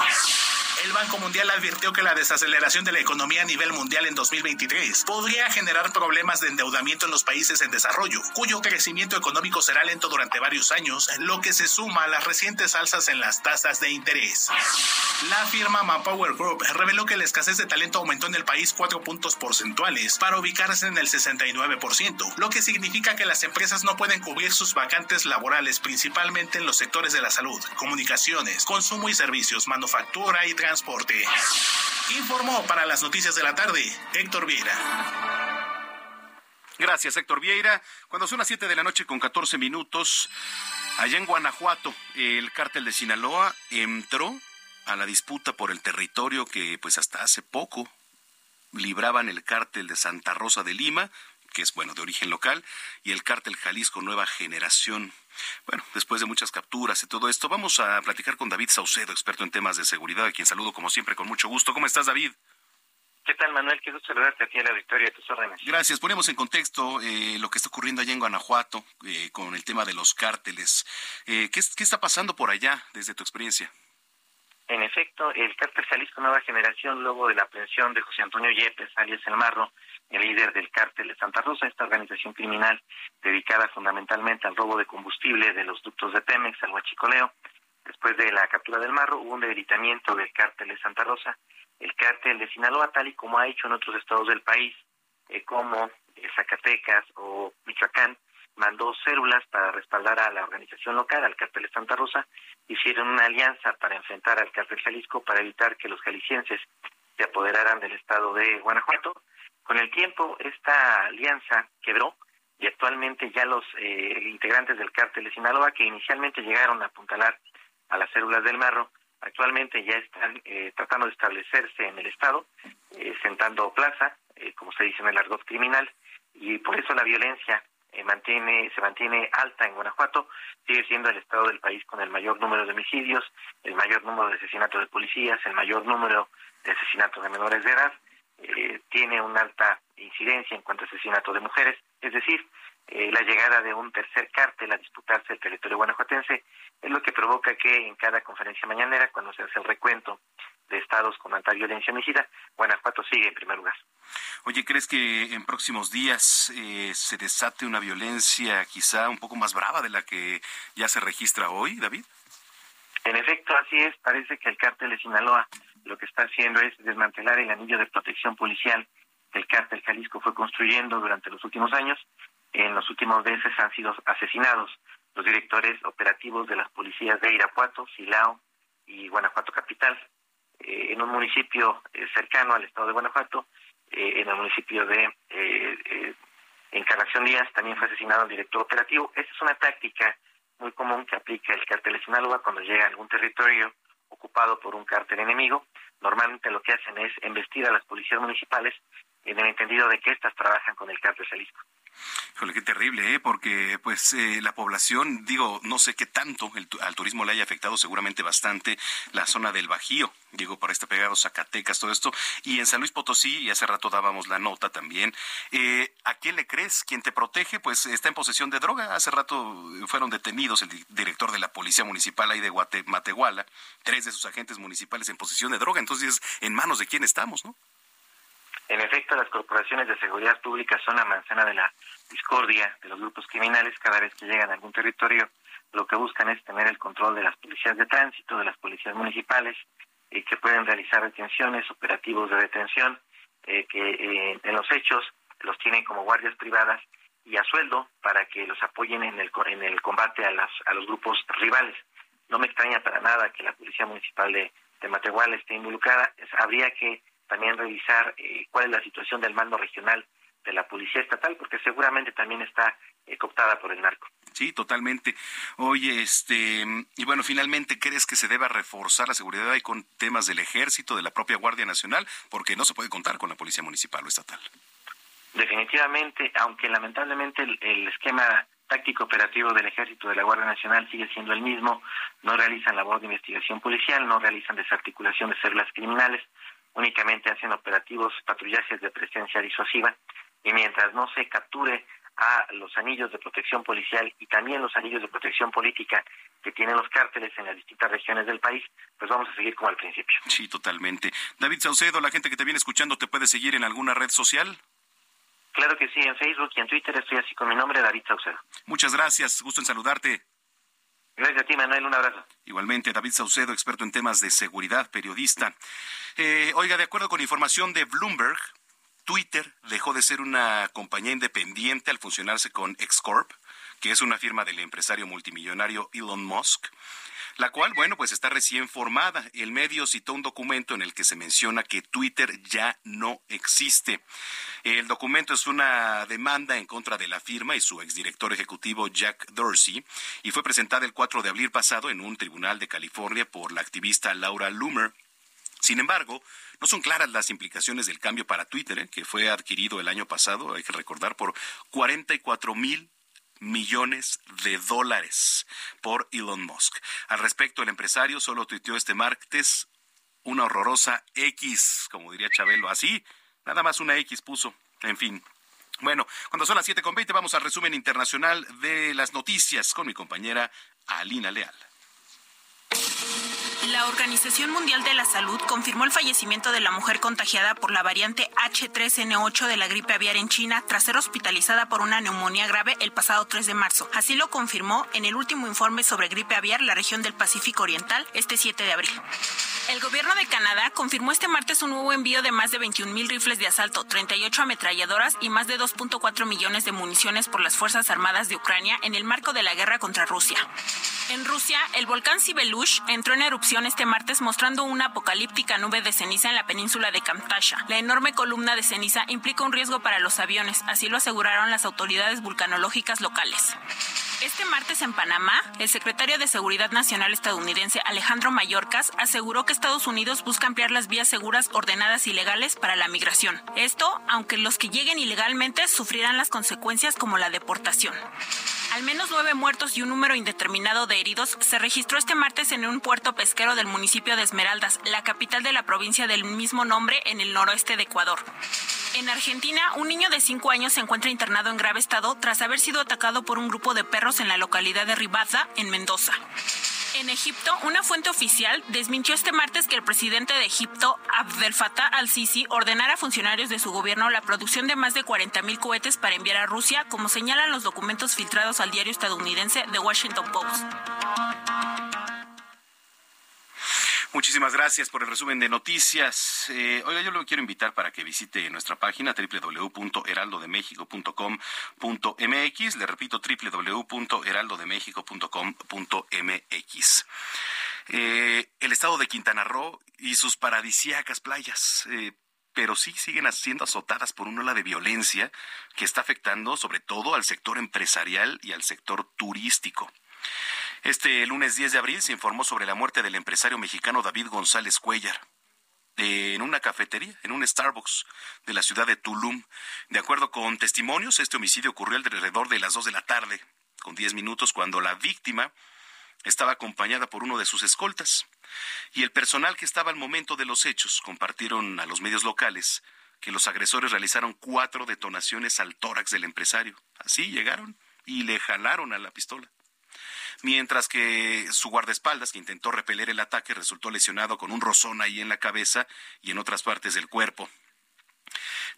El Banco Mundial advirtió que la desaceleración de la economía a nivel mundial en 2023 podría generar problemas de endeudamiento en los países en desarrollo, cuyo crecimiento económico será lento durante varios años, lo que se suma a las recientes alzas en las tasas de interés. La firma Manpower Group reveló que la escasez de talento aumentó en el país cuatro puntos porcentuales para ubicarse en el 69%, lo que significa que las empresas no pueden cubrir sus vacantes laborales principalmente en los sectores de la salud, comunicaciones, consumo y servicios, manufactura y transporte. Informó para las noticias de la tarde Héctor Vieira. Gracias, Héctor Vieira. Cuando son las 7 de la noche con 14 minutos, allá en Guanajuato, el cártel de Sinaloa entró a la disputa por el territorio que pues hasta hace poco libraban el cártel de Santa Rosa de Lima, que es bueno de origen local, y el cártel Jalisco Nueva Generación. Bueno, después de muchas capturas y todo esto, vamos a platicar con David Saucedo, experto en temas de seguridad, a quien saludo como siempre con mucho gusto. ¿Cómo estás, David? ¿Qué tal, Manuel? Quiero saludarte aquí a la victoria de tus órdenes. Gracias. Ponemos en contexto eh, lo que está ocurriendo allá en Guanajuato eh, con el tema de los cárteles. Eh, ¿qué, ¿Qué está pasando por allá desde tu experiencia? En efecto, el cártel Jalisco Nueva Generación, luego de la aprehensión de José Antonio Yepes, alias El Marro, el líder del cártel de Santa Rosa, esta organización criminal dedicada fundamentalmente al robo de combustible de los ductos de Pemex, al huachicoleo. Después de la captura del Marro hubo un debilitamiento del cártel de Santa Rosa. El cártel de Sinaloa, tal y como ha hecho en otros estados del país, eh, como eh, Zacatecas o Michoacán, mandó células para respaldar a la organización local, al cártel de Santa Rosa, hicieron una alianza para enfrentar al cártel Jalisco para evitar que los jaliscienses se apoderaran del estado de Guanajuato con el tiempo, esta alianza quebró y actualmente ya los eh, integrantes del cártel de Sinaloa, que inicialmente llegaron a apuntalar a las células del marro, actualmente ya están eh, tratando de establecerse en el Estado, eh, sentando plaza, como se dice en el argot criminal, y por eso la violencia mantiene, se mantiene alta en Guanajuato, sigue siendo el estado del país con el mayor número de homicidios, el mayor número de asesinatos de policías, el mayor número de asesinatos de menores de edad, eh, tiene una alta incidencia en cuanto a asesinato de mujeres, es decir, eh, la llegada de un tercer cártel a disputarse el territorio guanajuatense es lo que provoca que en cada conferencia mañanera, cuando se hace el recuento de estados con alta violencia homicida, Guanajuato sigue en primer lugar. Oye, ¿crees que en próximos días eh, se desate una violencia quizá un poco más brava de la que ya se registra hoy, David? En efecto, así es. Parece que el cártel de Sinaloa lo que está haciendo es desmantelar el anillo de protección policial que el cártel Jalisco fue construyendo durante los últimos años. En los últimos meses han sido asesinados los directores operativos de las policías de Irapuato, Silao y Guanajuato Capital. Eh, en un municipio eh, cercano al estado de Guanajuato, eh, en el municipio de Encarnación Díaz, también fue asesinado el director operativo. Esta es una táctica muy común que aplica el cártel de Sinaloa cuando llega a algún territorio ocupado por un cártel enemigo, normalmente lo que hacen es embestir a las policías municipales en el entendido de que éstas trabajan con el cártel Jalisco. Híjole, qué terrible, ¿eh? porque pues eh, la población, digo, no sé qué tanto el, al turismo le haya afectado, seguramente bastante la zona del Bajío, digo, por este pegado Zacatecas, todo esto, y en San Luis Potosí, y hace rato dábamos la nota también, eh, ¿a quién le crees? ¿Quién te protege? Pues está en posesión de droga, hace rato fueron detenidos el director de la Policía Municipal ahí de Matehuala, tres de sus agentes municipales en posesión de droga, entonces, ¿en manos de quién estamos, no? En efecto, las corporaciones de seguridad pública son la manzana de la discordia de los grupos criminales. Cada vez que llegan a algún territorio, lo que buscan es tener el control de las policías de tránsito, de las policías municipales, y que pueden realizar detenciones, operativos de detención, eh, que eh, en los hechos los tienen como guardias privadas y a sueldo para que los apoyen en el, en el combate a, las, a los grupos rivales. No me extraña para nada que la Policía Municipal de, de Matehuala esté involucrada. habría que también revisar eh, cuál es la situación del mando regional de la policía estatal, porque seguramente también está eh, cooptada por el narco. Sí, totalmente. Oye, este, y bueno, finalmente, ¿crees que se deba reforzar la seguridad ahí con temas del ejército, de la propia Guardia Nacional? Porque no se puede contar con la policía municipal o estatal. Definitivamente, aunque lamentablemente el, esquema táctico operativo del Ejército de la Guardia Nacional sigue siendo el mismo, no realizan labor de investigación policial, no realizan desarticulación de células criminales, únicamente hacen operativos, patrullajes de presencia disuasiva, y mientras no se capture a los anillos de protección policial y también los anillos de protección política que tienen los cárteles en las distintas regiones del país, pues vamos a seguir como al principio. Sí, totalmente. David Saucedo, la gente que te viene escuchando, ¿te puede seguir en alguna red social? Claro que sí, en Facebook y en Twitter estoy así con mi nombre, David Saucedo. Muchas gracias, gusto en saludarte. Gracias a ti, Manuel, un abrazo. Igualmente, David Saucedo, experto en temas de seguridad, periodista. Eh, oiga, de acuerdo con información de Bloomberg, Twitter dejó de ser una compañía independiente al funcionarse con Xcorp, que es una firma del empresario multimillonario Elon Musk, la cual, bueno, pues está recién formada. El medio citó un documento en el que se menciona que Twitter ya no existe. El documento es una demanda en contra de la firma y su exdirector ejecutivo Jack Dorsey y fue presentada el 4 de abril pasado en un tribunal de California por la activista Laura Loomer. Sin embargo, no son claras las implicaciones del cambio para Twitter, ¿eh? que fue adquirido el año pasado, hay que recordar, por 44 mil millones de dólares por Elon Musk. Al respecto, el empresario solo tuiteó este martes una horrorosa X, como diría Chabelo, así, nada más una X puso, en fin. Bueno, cuando son las 7.20 vamos al resumen internacional de las noticias con mi compañera Alina Leal. La Organización Mundial de la Salud confirmó el fallecimiento de la mujer contagiada por la variante H3N8 de la gripe aviar en China tras ser hospitalizada por una neumonía grave el pasado 3 de marzo. Así lo confirmó en el último informe sobre gripe aviar la región del Pacífico Oriental este 7 de abril. El gobierno de Canadá confirmó este martes un nuevo envío de más de 21 mil rifles de asalto, 38 ametralladoras y más de 2.4 millones de municiones por las Fuerzas Armadas de Ucrania en el marco de la guerra contra Rusia. En Rusia, el volcán Sibelush entró en erupción este martes mostrando una apocalíptica nube de ceniza en la península de Kamtasha. La enorme columna de ceniza implica un riesgo para los aviones, así lo aseguraron las autoridades vulcanológicas locales. Este martes en Panamá, el secretario de Seguridad Nacional estadounidense Alejandro Mayorkas aseguró que Estados Unidos busca ampliar las vías seguras ordenadas y legales para la migración. Esto, aunque los que lleguen ilegalmente sufrirán las consecuencias como la deportación. Al menos nueve muertos y un número indeterminado de heridos se registró este martes en un puerto pesquero del municipio de Esmeraldas, la capital de la provincia del mismo nombre en el noroeste de Ecuador. En Argentina, un niño de cinco años se encuentra internado en grave estado tras haber sido atacado por un grupo de perros en la localidad de Ribaza, en Mendoza. En Egipto, una fuente oficial desmintió este martes que el presidente de Egipto, Abdel Fattah al-Sisi, ordenara a funcionarios de su gobierno la producción de más de 40.000 cohetes para enviar a Rusia, como señalan los documentos filtrados al diario estadounidense The Washington Post. Muchísimas gracias por el resumen de noticias. Eh, oiga, yo lo quiero invitar para que visite nuestra página www.heraldodemexico.com.mx. Le repito, www.heraldodemexico.com.mx. Eh, el estado de Quintana Roo y sus paradisíacas playas. Eh, pero sí siguen siendo azotadas por una ola de violencia que está afectando sobre todo al sector empresarial y al sector turístico. Este lunes 10 de abril se informó sobre la muerte del empresario mexicano David González Cuellar en una cafetería, en un Starbucks de la ciudad de Tulum. De acuerdo con testimonios, este homicidio ocurrió alrededor de las 2 de la tarde, con 10 minutos, cuando la víctima estaba acompañada por uno de sus escoltas. Y el personal que estaba al momento de los hechos compartieron a los medios locales que los agresores realizaron cuatro detonaciones al tórax del empresario. Así llegaron y le jalaron a la pistola mientras que su guardaespaldas, que intentó repeler el ataque, resultó lesionado con un rozón ahí en la cabeza y en otras partes del cuerpo.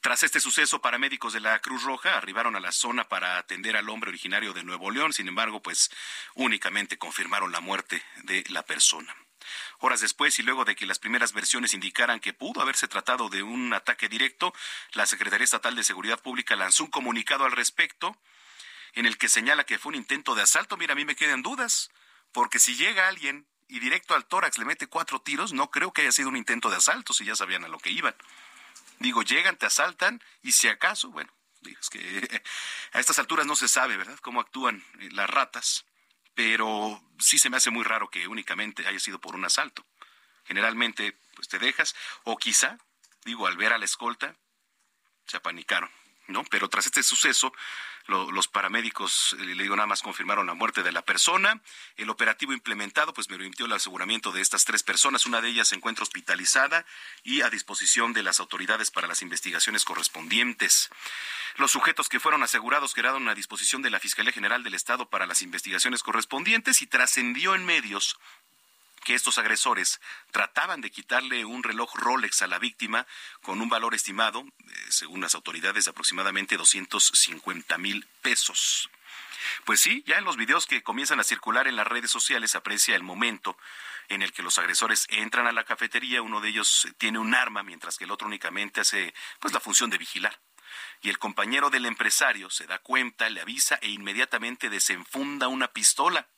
Tras este suceso, paramédicos de la Cruz Roja arribaron a la zona para atender al hombre originario de Nuevo León, sin embargo, pues únicamente confirmaron la muerte de la persona. Horas después y luego de que las primeras versiones indicaran que pudo haberse tratado de un ataque directo, la Secretaría Estatal de Seguridad Pública lanzó un comunicado al respecto en el que señala que fue un intento de asalto. Mira, a mí me quedan dudas, porque si llega alguien y directo al tórax le mete cuatro tiros, no creo que haya sido un intento de asalto, si ya sabían a lo que iban. Digo, llegan, te asaltan y si acaso, bueno, Es que [laughs] a estas alturas no se sabe, ¿verdad?, cómo actúan eh, las ratas, pero sí se me hace muy raro que únicamente haya sido por un asalto. Generalmente, pues te dejas, o quizá, digo, al ver a la escolta, se apanicaron, ¿no? Pero tras este suceso, los paramédicos, eh, le digo nada más, confirmaron la muerte de la persona. El operativo implementado, pues me permitió el aseguramiento de estas tres personas. Una de ellas se encuentra hospitalizada y a disposición de las autoridades para las investigaciones correspondientes. Los sujetos que fueron asegurados quedaron a disposición de la Fiscalía General del Estado para las investigaciones correspondientes y trascendió en medios que estos agresores trataban de quitarle un reloj Rolex a la víctima con un valor estimado, eh, según las autoridades, de aproximadamente 250 mil pesos. Pues sí, ya en los videos que comienzan a circular en las redes sociales se aprecia el momento en el que los agresores entran a la cafetería, uno de ellos tiene un arma, mientras que el otro únicamente hace pues la función de vigilar. Y el compañero del empresario se da cuenta, le avisa e inmediatamente desenfunda una pistola.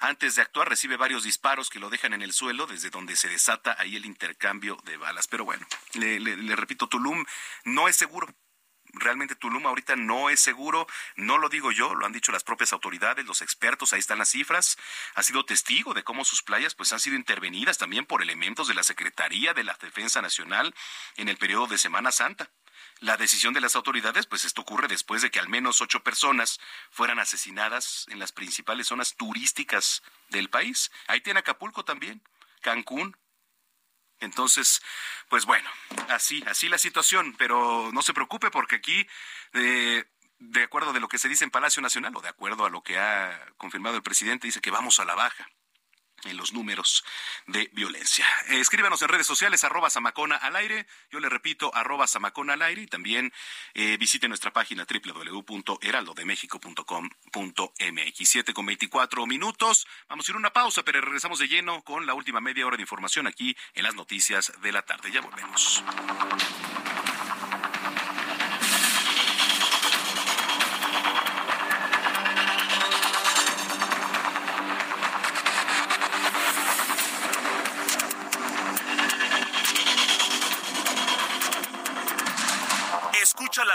Antes de actuar recibe varios disparos que lo dejan en el suelo, desde donde se desata ahí el intercambio de balas. Pero bueno, le, repito, Tulum no es seguro. Realmente Tulum ahorita no es seguro, no lo digo yo, lo han dicho las propias autoridades, los expertos, ahí están las cifras, ha sido testigo de cómo sus playas pues han sido intervenidas también por elementos de la Secretaría de la Defensa Nacional en el periodo de Semana Santa la decisión de las autoridades, pues esto ocurre después de que al menos ocho personas fueran asesinadas en las principales zonas turísticas del país. Ahí tiene Acapulco también, Cancún. Entonces, pues bueno, así, así la situación, pero no se preocupe porque aquí, eh, de acuerdo de lo que se dice en Palacio Nacional o de acuerdo a lo que ha confirmado el presidente, dice que vamos a la baja en los números de violencia. escríbanos en redes sociales, arroba Samacona al aire. Yo le repito, arroba Samacona al aire. Y también eh, visite nuestra página www.heraldodemexico.com.mx. 7 con 24 minutos. Vamos a ir a una pausa, pero regresamos de lleno con la última media hora de información aquí en las noticias de la tarde. Ya volvemos.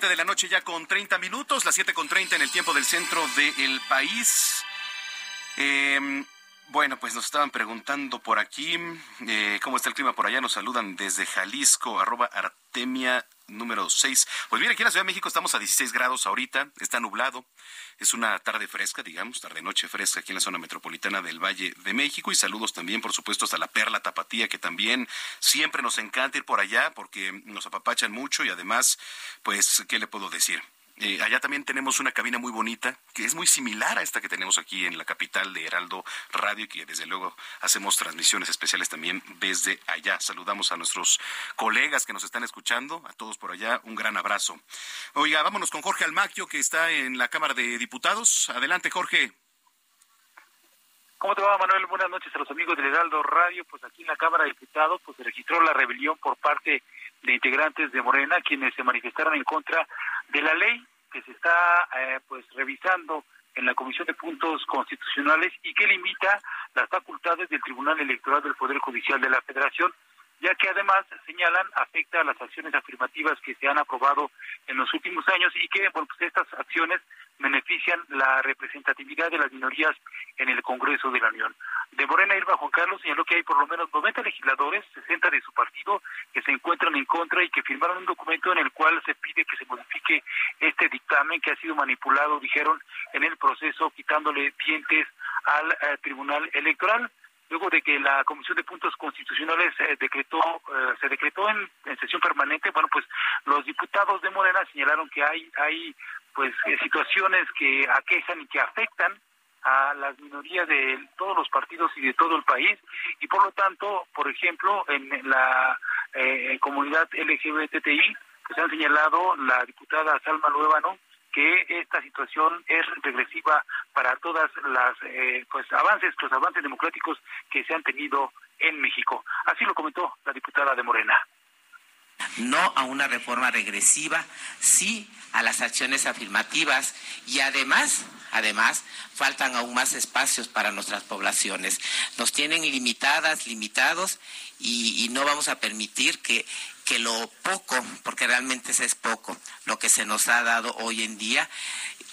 De la noche ya con 30 minutos, las 7 con 30 en el tiempo del centro del país. Em, bueno, pues nos estaban preguntando por aquí eh, cómo está el clima por allá. Nos saludan desde Jalisco, arroba Artemia número 6. Pues mira, aquí en la Ciudad de México estamos a 16 grados ahorita, está nublado. Es una tarde fresca, digamos, tarde-noche fresca aquí en la zona metropolitana del Valle de México. Y saludos también, por supuesto, hasta la Perla Tapatía, que también siempre nos encanta ir por allá porque nos apapachan mucho y además, pues, ¿qué le puedo decir? Eh, allá también tenemos una cabina muy bonita, que es muy similar a esta que tenemos aquí en la capital de Heraldo Radio, que desde luego hacemos transmisiones especiales también desde allá. Saludamos a nuestros colegas que nos están escuchando, a todos por allá, un gran abrazo. Oiga, vámonos con Jorge Almaquio, que está en la Cámara de Diputados. Adelante, Jorge. ¿Cómo te va, Manuel? Buenas noches a los amigos de Heraldo Radio. Pues aquí en la Cámara de Diputados pues se registró la rebelión por parte de integrantes de Morena, quienes se manifestaron en contra de la ley que se está eh, pues revisando en la Comisión de Puntos Constitucionales y que limita las facultades del Tribunal Electoral del Poder Judicial de la Federación, ya que además señalan afecta a las acciones afirmativas que se han aprobado en los últimos años y que bueno, pues estas acciones benefician la representatividad de las minorías en el Congreso de la Unión. de Morena Irma Juan Carlos señaló que hay por lo menos 90 legisladores, 60 de su partido, que se encuentran en contra y que firmaron un documento en el cual se pide que se modifique este dictamen que ha sido manipulado, dijeron, en el proceso, quitándole dientes al eh, Tribunal Electoral luego de que la Comisión de Puntos Constitucionales eh, decretó, eh, se decretó en, sesión permanente, bueno, pues los diputados de Morena señalaron que hay, hay pues situaciones que aquejan y que afectan a las minorías de todos los partidos y de todo el país. Y por lo tanto, por ejemplo, en la eh, comunidad LGBTI, pues han señalado la diputada Salma Luébano que esta situación es regresiva para todas las eh, pues avances, los avances democráticos que se han tenido en México. Así lo comentó la diputada de Morena. No a una reforma regresiva, sí a las acciones afirmativas y además Además, faltan aún más espacios para nuestras poblaciones. Nos tienen limitadas, limitados y, no vamos a permitir que, que lo poco, porque realmente eso es poco, lo que se nos ha dado hoy en día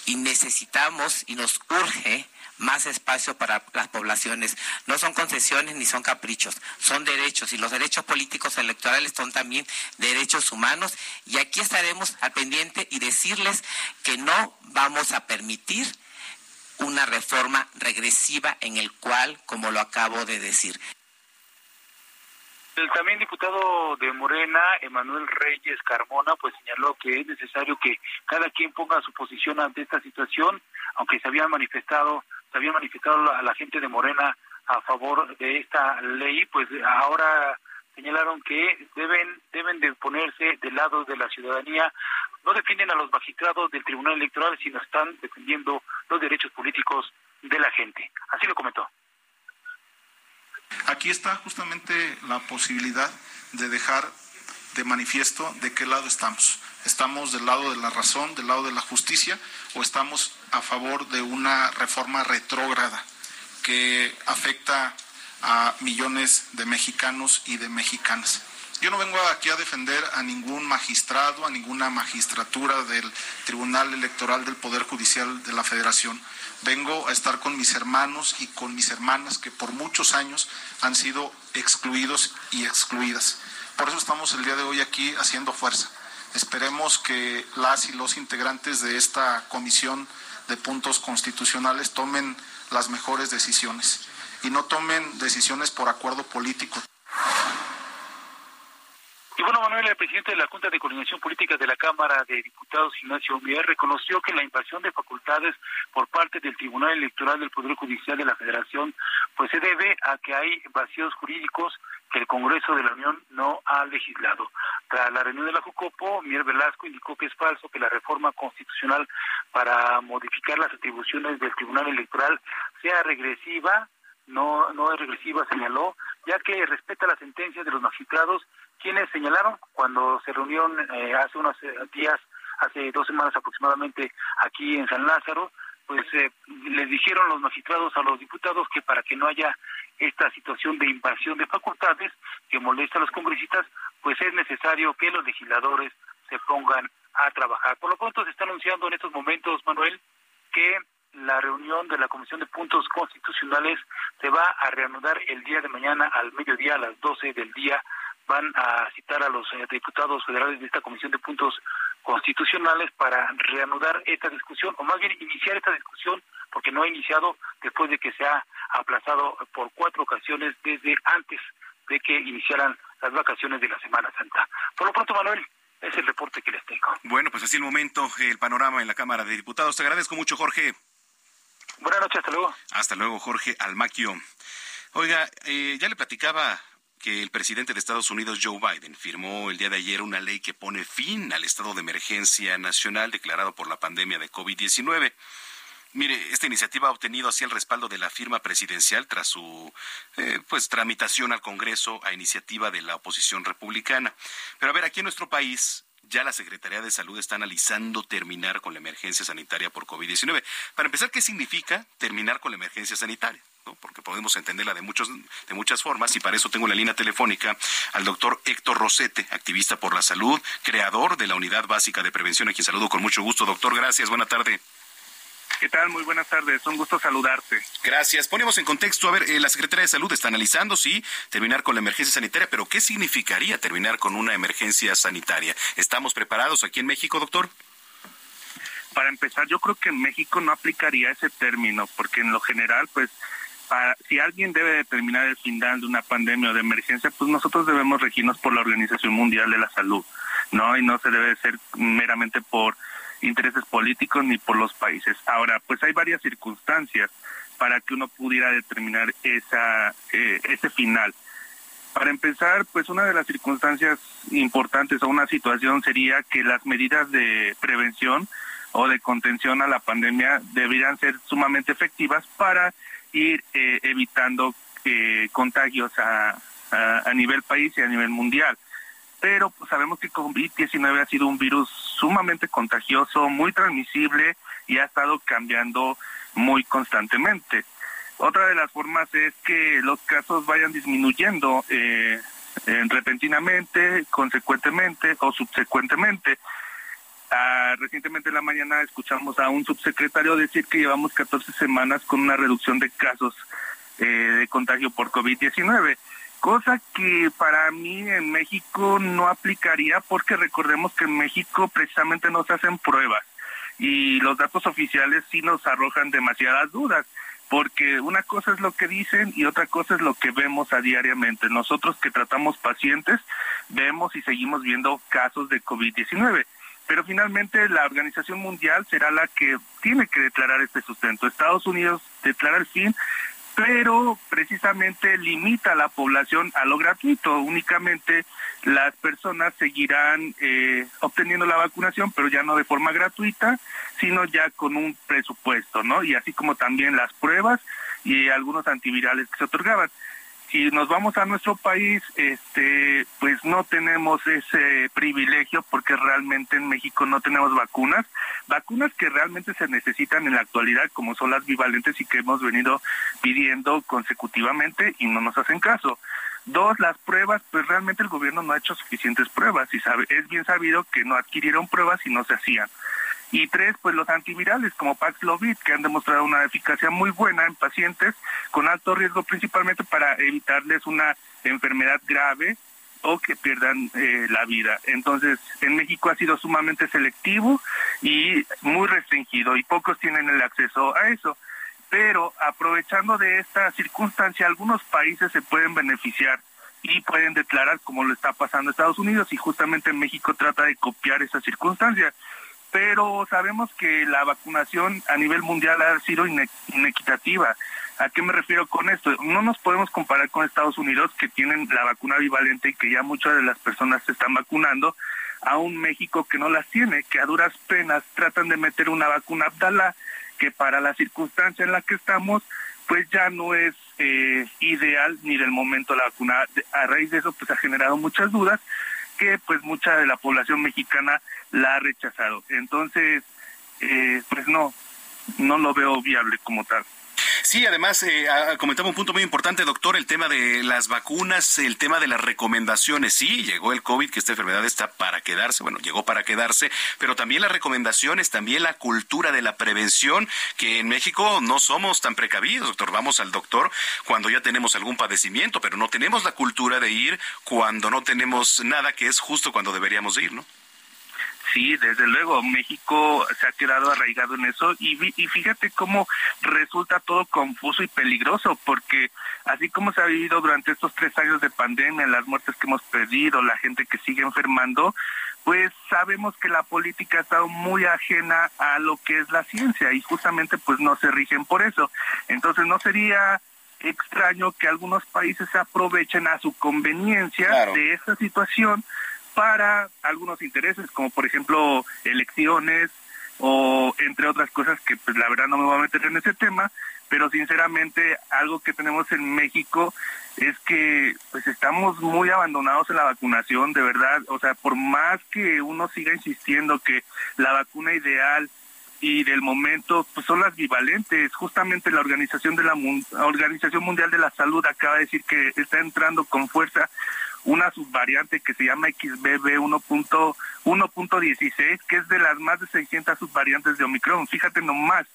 y necesitamos y nos urge más espacio para las poblaciones. No son concesiones ni son caprichos, son derechos y los derechos políticos electorales son también derechos humanos y aquí estaremos al pendiente y decirles que no vamos a permitir una reforma regresiva en el cual, como lo acabo de decir. El también diputado de Morena, Emanuel Reyes Carmona, pues señaló que es necesario que cada quien ponga su posición ante esta situación, aunque se había manifestado, se había manifestado a la gente de Morena a favor de esta ley, pues ahora señalaron que deben deben de ponerse del lado de la ciudadanía no defienden a los magistrados del Tribunal Electoral, sino están defendiendo los derechos políticos de la gente. Así lo comentó. Aquí está justamente la posibilidad de dejar de manifiesto de qué lado estamos. ¿Estamos del lado de la razón, del lado de la justicia o estamos a favor de una reforma retrógrada que afecta a millones de mexicanos y de mexicanas? Yo no vengo aquí a defender a ningún magistrado, a ninguna magistratura del Tribunal Electoral del Poder Judicial de la Federación. Vengo a estar con mis hermanos y con mis hermanas que por muchos años han sido excluidos y excluidas. Por eso estamos el día de hoy aquí haciendo fuerza. Esperemos que las y los integrantes de esta comisión de puntos constitucionales tomen las mejores decisiones y no tomen decisiones por acuerdo político. Y bueno, Manuel, el presidente de la Junta de Coordinación Política de la Cámara de Diputados, Ignacio Mier, reconoció que la invasión de facultades por parte del Tribunal Electoral del Poder Judicial de la Federación, pues se debe a que hay vacíos jurídicos que el Congreso de la Unión no ha legislado. Tras la reunión de la Jucopo, Mier Velasco indicó que es falso que la reforma constitucional para modificar las atribuciones del Tribunal Electoral sea regresiva, no, no es regresiva, señaló, ya que respeta las sentencias de los magistrados quienes señalaron cuando se reunieron eh, hace unos eh, días, hace dos semanas aproximadamente, aquí en San Lázaro, pues eh, les dijeron los magistrados a los diputados que para que no haya esta situación de invasión de facultades que molesta a los congresistas, pues es necesario que los legisladores se pongan a trabajar. Por lo pronto se está anunciando en estos momentos, Manuel, que la reunión de la Comisión de Puntos Constitucionales se va a reanudar el día de mañana al mediodía a las 12 del día van a citar a los eh, diputados federales de esta Comisión de Puntos Constitucionales para reanudar esta discusión, o más bien iniciar esta discusión, porque no ha iniciado después de que se ha aplazado por cuatro ocasiones desde antes de que iniciaran las vacaciones de la Semana Santa. Por lo pronto, Manuel, es el reporte que les tengo. Bueno, pues así el momento, el panorama en la Cámara de Diputados. Te agradezco mucho, Jorge. Buenas noches, hasta luego. Hasta luego, Jorge Almaquio. Oiga, eh, ya le platicaba que el presidente de Estados Unidos, Joe Biden, firmó el día de ayer una ley que pone fin al estado de emergencia nacional declarado por la pandemia de COVID-19. Mire, esta iniciativa ha obtenido así el respaldo de la firma presidencial tras su eh, pues tramitación al Congreso a iniciativa de la oposición republicana. Pero a ver, aquí en nuestro país ya la Secretaría de Salud está analizando terminar con la emergencia sanitaria por COVID-19. Para empezar, ¿qué significa terminar con la emergencia sanitaria? Porque podemos entenderla de, muchos, de muchas formas y para eso tengo la línea telefónica al doctor Héctor Rosete, activista por la salud, creador de la Unidad Básica de Prevención, a quien saludo con mucho gusto. Doctor, gracias, buena tarde. ¿Qué tal? Muy buenas tardes. Un gusto saludarte. Gracias. Ponemos en contexto, a ver, eh, la Secretaría de Salud está analizando, sí, terminar con la emergencia sanitaria, pero ¿qué significaría terminar con una emergencia sanitaria? ¿Estamos preparados aquí en México, doctor? Para empezar, yo creo que en México no aplicaría ese término, porque en lo general, pues, si alguien debe determinar el final de una pandemia o de emergencia, pues nosotros debemos regirnos por la Organización Mundial de la Salud, ¿no? Y no se debe ser meramente por intereses políticos ni por los países. Ahora, pues hay varias circunstancias para que uno pudiera determinar esa, eh, ese final. Para empezar, pues una de las circunstancias importantes o una situación sería que las medidas de prevención o de contención a la pandemia deberían ser sumamente efectivas para ir eh, evitando eh, contagios a, nivel país y a nivel mundial pero pues, sabemos que COVID-19 ha sido un virus sumamente contagioso, muy transmisible y ha estado cambiando muy constantemente. Otra de las formas es que los casos vayan disminuyendo eh, repentinamente, consecuentemente o subsecuentemente. Ah, recientemente en la mañana escuchamos a un subsecretario decir que llevamos 14 semanas con una reducción de casos eh, de contagio por COVID-19 cosa que para mí en México no aplicaría porque recordemos que en México precisamente no se hacen pruebas y los datos oficiales sí nos arrojan demasiadas dudas porque una cosa es lo que dicen y otra cosa es lo que vemos a diariamente. Nosotros que tratamos pacientes vemos y seguimos viendo casos de COVID-19 pero finalmente la Organización Mundial será la que tiene que declarar este sustento. Estados Unidos declara el fin, pero precisamente limita a la población a lo gratuito. Únicamente las personas seguirán eh, obteniendo la vacunación, pero ya no de forma gratuita, sino ya con un presupuesto, ¿no? Y así como también las pruebas y algunos antivirales que se otorgaban si nos vamos a nuestro país, este, pues no tenemos ese privilegio porque realmente en México no tenemos vacunas, vacunas que realmente se necesitan en la actualidad, como son las bivalentes y que hemos venido pidiendo consecutivamente y no nos hacen caso. Dos, las pruebas, pues realmente el gobierno no ha hecho suficientes pruebas y es bien sabido que no adquirieron pruebas y no se hacían. Y tres, pues los antivirales como Paxlovid, que han demostrado una eficacia muy buena en pacientes con alto riesgo, principalmente para evitarles una enfermedad grave o que pierdan eh, la vida. Entonces, en México ha sido sumamente selectivo y muy restringido y pocos tienen el acceso a eso. Pero aprovechando de esta circunstancia, algunos países se pueden beneficiar y pueden declarar como lo está pasando Estados Unidos y justamente México trata de copiar esa circunstancia pero sabemos que la vacunación a nivel mundial ha sido inequitativa. ¿A qué me refiero con esto? No nos podemos comparar con Estados Unidos, que tienen la vacuna bivalente y que ya muchas de las personas se están vacunando, a un México que no las tiene, que a duras penas tratan de meter una vacuna Abdala, que para la circunstancia en la que estamos, pues ya no es eh, ideal ni del momento la vacuna. A raíz de eso, pues ha generado muchas dudas que pues mucha de la población mexicana la ha rechazado. Entonces, eh, pues no, no lo veo viable como tal. Sí, además, eh, comentaba un punto muy importante, doctor, el tema de las vacunas, el tema de las recomendaciones. Sí, llegó el COVID, que esta enfermedad está para quedarse, bueno, llegó para quedarse, pero también las recomendaciones, también la cultura de la prevención, que en México no somos tan precavidos, doctor. Vamos al doctor cuando ya tenemos algún padecimiento, pero no tenemos la cultura de ir cuando no tenemos nada, que es justo cuando deberíamos ir, ¿no? Sí, desde luego, México se ha quedado arraigado en eso y, y fíjate cómo resulta todo confuso y peligroso, porque así como se ha vivido durante estos tres años de pandemia, las muertes que hemos perdido, la gente que sigue enfermando, pues sabemos que la política ha estado muy ajena a lo que es la ciencia y justamente pues no se rigen por eso. Entonces no sería extraño que algunos países se aprovechen a su conveniencia de esta situación para algunos intereses, como por ejemplo elecciones o entre otras cosas que pues la verdad no me voy a meter en ese tema, pero sinceramente algo que tenemos en México es que pues estamos muy abandonados en la vacunación, de verdad, o sea, por más que uno siga insistiendo que la vacuna ideal y del momento pues son las bivalentes. Justamente la Organización de la Organización Mundial de la Salud acaba de decir que está entrando con fuerza una subvariante que se llama XBB 1.1.16, que es de las más de 600 subvariantes de Omicron. Fíjate nomás.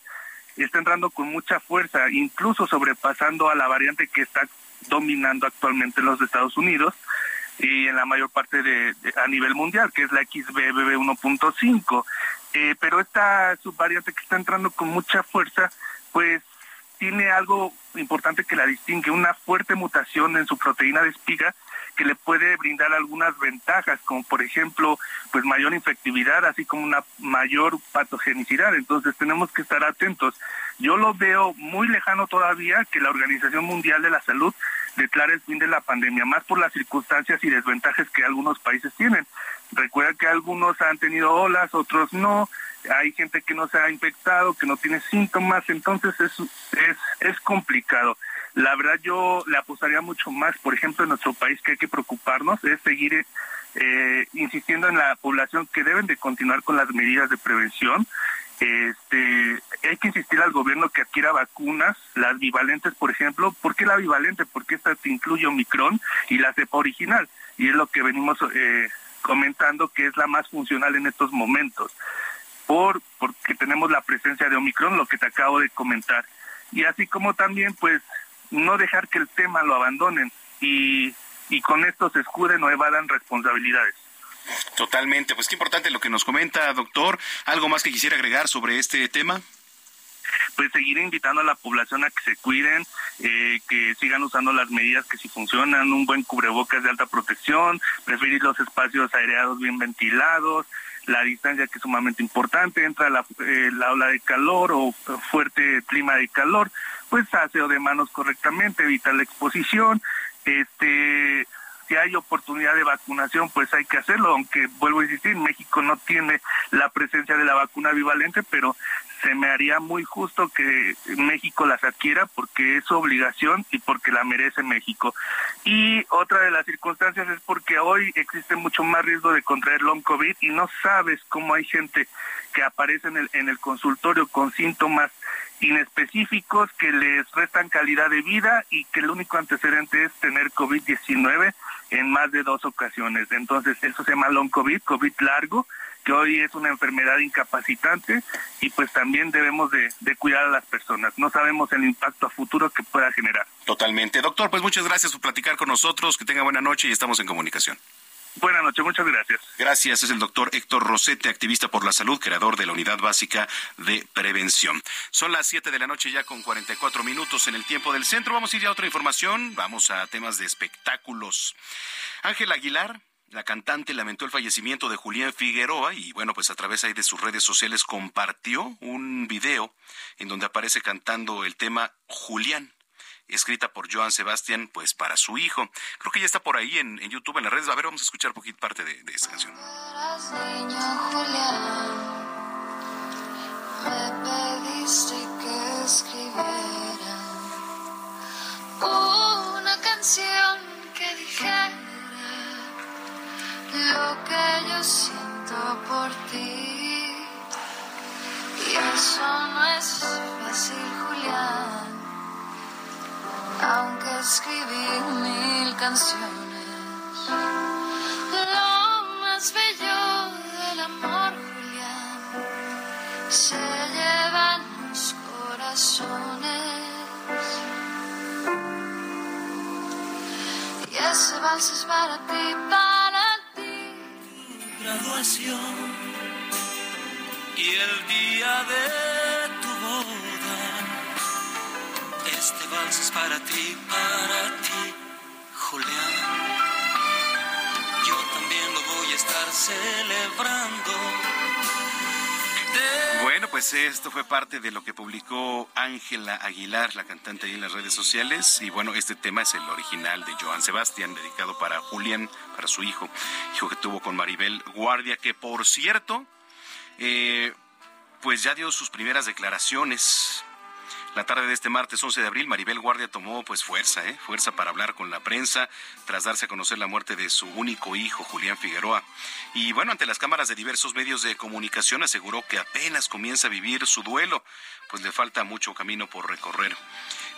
está entrando con mucha fuerza, incluso sobrepasando a la variante que está dominando actualmente los Estados Unidos y en la mayor parte de, a nivel mundial, que es la XBB 1.5. Eh, pero esta subvariante que está entrando con mucha fuerza, pues tiene algo importante que la distingue, una fuerte mutación en su proteína de espiga que le puede brindar algunas ventajas, como por ejemplo, pues mayor infectividad, así como una mayor patogenicidad. Entonces tenemos que estar atentos. Yo lo veo muy lejano todavía que la Organización Mundial de la Salud declare el fin de la pandemia, más por las circunstancias y desventajas que algunos países tienen. Recuerda que algunos han tenido olas, otros no, hay gente que no se ha infectado, que no tiene síntomas, entonces es, es, es complicado. La verdad yo le apostaría mucho más, por ejemplo, en nuestro país que hay que preocuparnos, es seguir eh, insistiendo en la población que deben de continuar con las medidas de prevención. Este, hay que insistir al gobierno que adquiera vacunas, las bivalentes, por ejemplo. ¿Por qué la bivalente? Porque esta incluye Omicron y la cepa original. Y es lo que venimos eh, comentando que es la más funcional en estos momentos. Por, porque tenemos la presencia de Omicron, lo que te acabo de comentar. Y así como también, pues, no dejar que el tema lo abandonen y, y con esto se escuden o evadan responsabilidades. Totalmente, pues qué importante lo que nos comenta, doctor. ¿Algo más que quisiera agregar sobre este tema? pues seguir invitando a la población a que se cuiden, eh, que sigan usando las medidas que sí funcionan, un buen cubrebocas de alta protección, preferir los espacios aireados bien ventilados, la distancia que es sumamente importante, entra la, eh, la ola de calor o fuerte clima de calor, pues aseo de manos correctamente, evitar la exposición, este si hay oportunidad de vacunación, pues hay que hacerlo, aunque vuelvo a insistir, México no tiene la presencia de la vacuna bivalente, pero se me haría muy justo que México las adquiera porque es su obligación y porque la merece México. Y otra de las circunstancias es porque hoy existe mucho más riesgo de contraer long COVID y no sabes cómo hay gente que aparece en el, en el consultorio con síntomas inespecíficos que les restan calidad de vida y que el único antecedente es tener COVID-19 en más de dos ocasiones. Entonces, eso se llama long COVID, COVID largo, que hoy es una enfermedad incapacitante y pues también debemos de, cuidar a las personas. No sabemos el impacto a futuro que pueda generar. Totalmente. Doctor, pues muchas gracias por platicar con nosotros. Que tenga buena noche y estamos en comunicación. Buenas noches, muchas gracias. Gracias, es el doctor Héctor Rosete, activista por la salud, creador de la Unidad Básica de Prevención. Son las 7 de la noche ya con 44 minutos en el tiempo del centro. Vamos a ir a otra información, vamos a temas de espectáculos. Ángel Aguilar, la cantante lamentó el fallecimiento de Julián Figueroa y bueno, pues a través ahí de sus redes sociales compartió un video en donde aparece cantando el tema Julián escrita por Joan Sebastián, pues para su hijo. Creo que ya está por ahí en, YouTube, en las redes. A ver, vamos a escuchar un poquito parte de, de esta canción. me pediste que escribiera una canción que dijera lo que yo siento por ti. Y eso no es fácil, Julián. Aunque escribí mil canciones, lo más bello del amor, Julián, se llevan los corazones. Y ese vals es para ti, para graduación y el día de tu boda. Este vals es para ti, para ti, Julián. Yo también lo voy a estar celebrando. Bueno, pues esto fue parte de lo que publicó Ángela Aguilar, la cantante ahí en las redes sociales. Y bueno, este tema es el original de Joan Sebastián, dedicado para Julián, para su hijo, hijo que tuvo con Maribel Guardia, que por cierto, eh, pues ya dio sus primeras declaraciones la tarde de este martes 11 de abril, Maribel Guardia tomó pues fuerza, ¿eh? fuerza para hablar con la prensa tras darse a conocer la muerte de su único hijo, Julián Figueroa. Y bueno, ante las cámaras de diversos medios de comunicación aseguró que apenas comienza a vivir su duelo, pues le falta mucho camino por recorrer.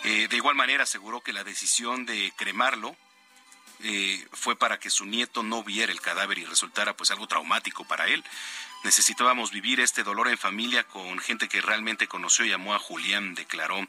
Eh, de igual manera aseguró que la decisión de cremarlo eh, fue para que su nieto no viera el cadáver y resultara pues algo traumático para él. Necesitábamos vivir este dolor en familia con gente que realmente conoció y amó a Julián, declaró.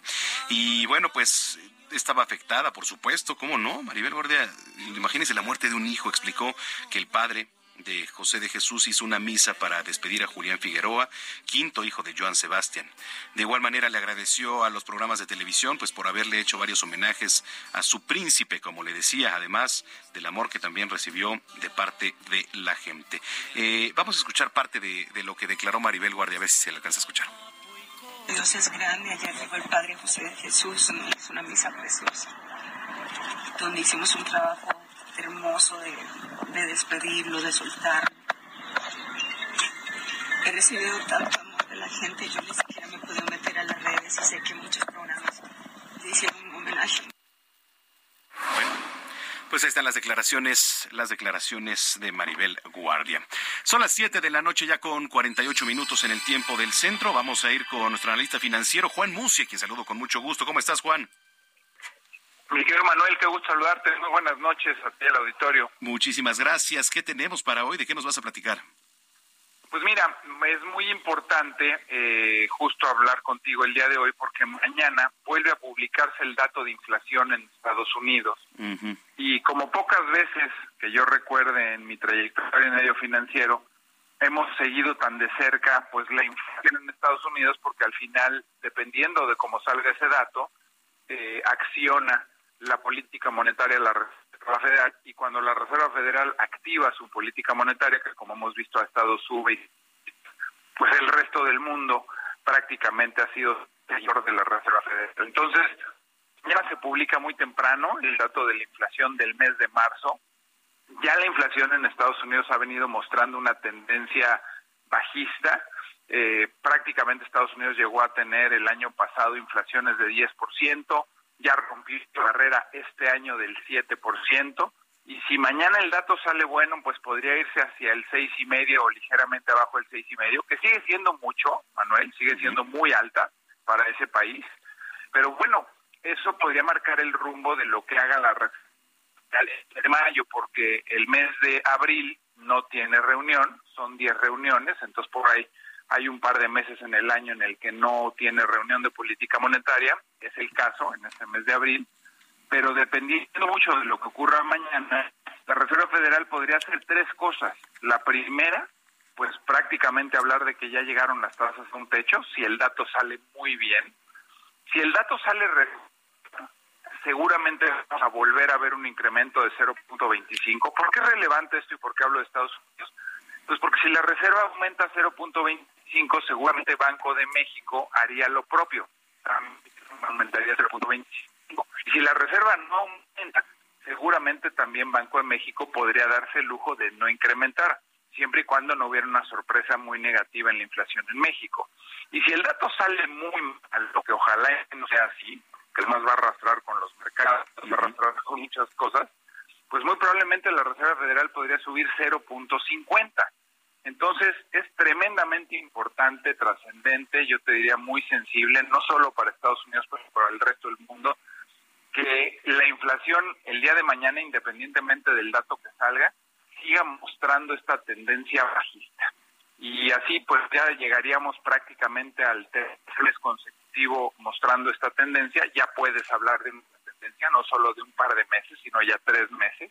Y bueno, pues estaba afectada, por supuesto, ¿cómo no? Maribel Guardia, imagínese la muerte de un hijo, explicó que el padre de José de Jesús hizo una misa para despedir a Julián Figueroa, quinto hijo de Joan Sebastián. De igual manera le agradeció a los programas de televisión pues por haberle hecho varios homenajes a su príncipe, como le decía, además del amor que también recibió de parte de la gente. Eh, vamos a escuchar parte de, lo que declaró Maribel Guardia, a ver si se le alcanza a escuchar. Dios es grande, ayer llegó el Padre José de Jesús, hizo una misa preciosa, donde hicimos un trabajo hermoso de, de despedirlo, de soltar. He recibido tanto amor de la gente, yo ni siquiera me puedo meter a las redes y sé que muchos programas le hicieron un homenaje. Bueno. Pues ahí están las declaraciones, las declaraciones de Maribel Guardia. Son las 7 de la noche ya con 48 minutos en el tiempo del centro. Vamos a ir con nuestro analista financiero, Juan Musi, quien saludo con mucho gusto. ¿Cómo estás, Juan? Mi querido Manuel, qué gusto saludarte. Muy buenas noches a ti, al auditorio. Muchísimas gracias. ¿Qué tenemos para hoy? ¿De qué nos vas a platicar? Pues mira, es muy importante eh, justo hablar contigo el día de hoy porque mañana vuelve a publicarse el dato de inflación en Estados Unidos. Uh -huh. Y como pocas veces que yo recuerde en mi trayectoria en medio financiero, hemos seguido tan de cerca pues la inflación en Estados Unidos porque al final, dependiendo de cómo salga ese dato, eh, acciona la política monetaria de la Reserva Federal y cuando la Reserva Federal activa su política monetaria, que como hemos visto ha estado sube, pues el resto del mundo prácticamente ha sido señor de la Reserva Federal. Entonces, ya se publica muy temprano el dato de la inflación del mes de marzo. Ya la inflación en Estados Unidos ha venido mostrando una tendencia bajista. Eh, prácticamente Estados Unidos llegó a tener el año pasado inflaciones de 10%, ya rompió la barrera este año del 7%, y si mañana el dato sale bueno, pues podría irse hacia el seis y medio o ligeramente abajo del seis y medio, que sigue siendo mucho, Manuel, sigue siendo muy alta para ese país, pero bueno, eso podría marcar el rumbo de lo que haga la de mayo, porque el mes de abril no tiene reunión, son 10 reuniones, entonces por ahí hay un par de meses en el año en el que no tiene reunión de política monetaria, es el caso en este mes de abril, pero dependiendo mucho de lo que ocurra mañana, la Reserva Federal podría hacer tres cosas. La primera, pues prácticamente hablar de que ya llegaron las tasas a un techo, si el dato sale muy bien. Si el dato sale seguramente vamos a volver a ver un incremento de 0.25. ¿Por qué es relevante esto y por qué hablo de Estados Unidos? Pues porque si la reserva aumenta 0.25, seguramente Banco de México haría lo propio, aumentaría 0.25. Y si la reserva no aumenta, seguramente también Banco de México podría darse el lujo de no incrementar, siempre y cuando no hubiera una sorpresa muy negativa en la inflación en México. Y si el dato sale muy mal, lo que ojalá no sea así, que más va a arrastrar con los mercados, va a arrastrar con muchas cosas, pues muy probablemente la Reserva Federal podría subir 0.50. Entonces es tremendamente importante, trascendente, yo te diría muy sensible, no solo para Estados Unidos, pero para el resto del mundo, que la inflación el día de mañana, independientemente del dato que salga, siga mostrando esta tendencia bajista. Y así pues ya llegaríamos prácticamente al tercer mes consecutivo mostrando esta tendencia, ya puedes hablar de una tendencia, no solo de un par de meses, sino ya tres meses.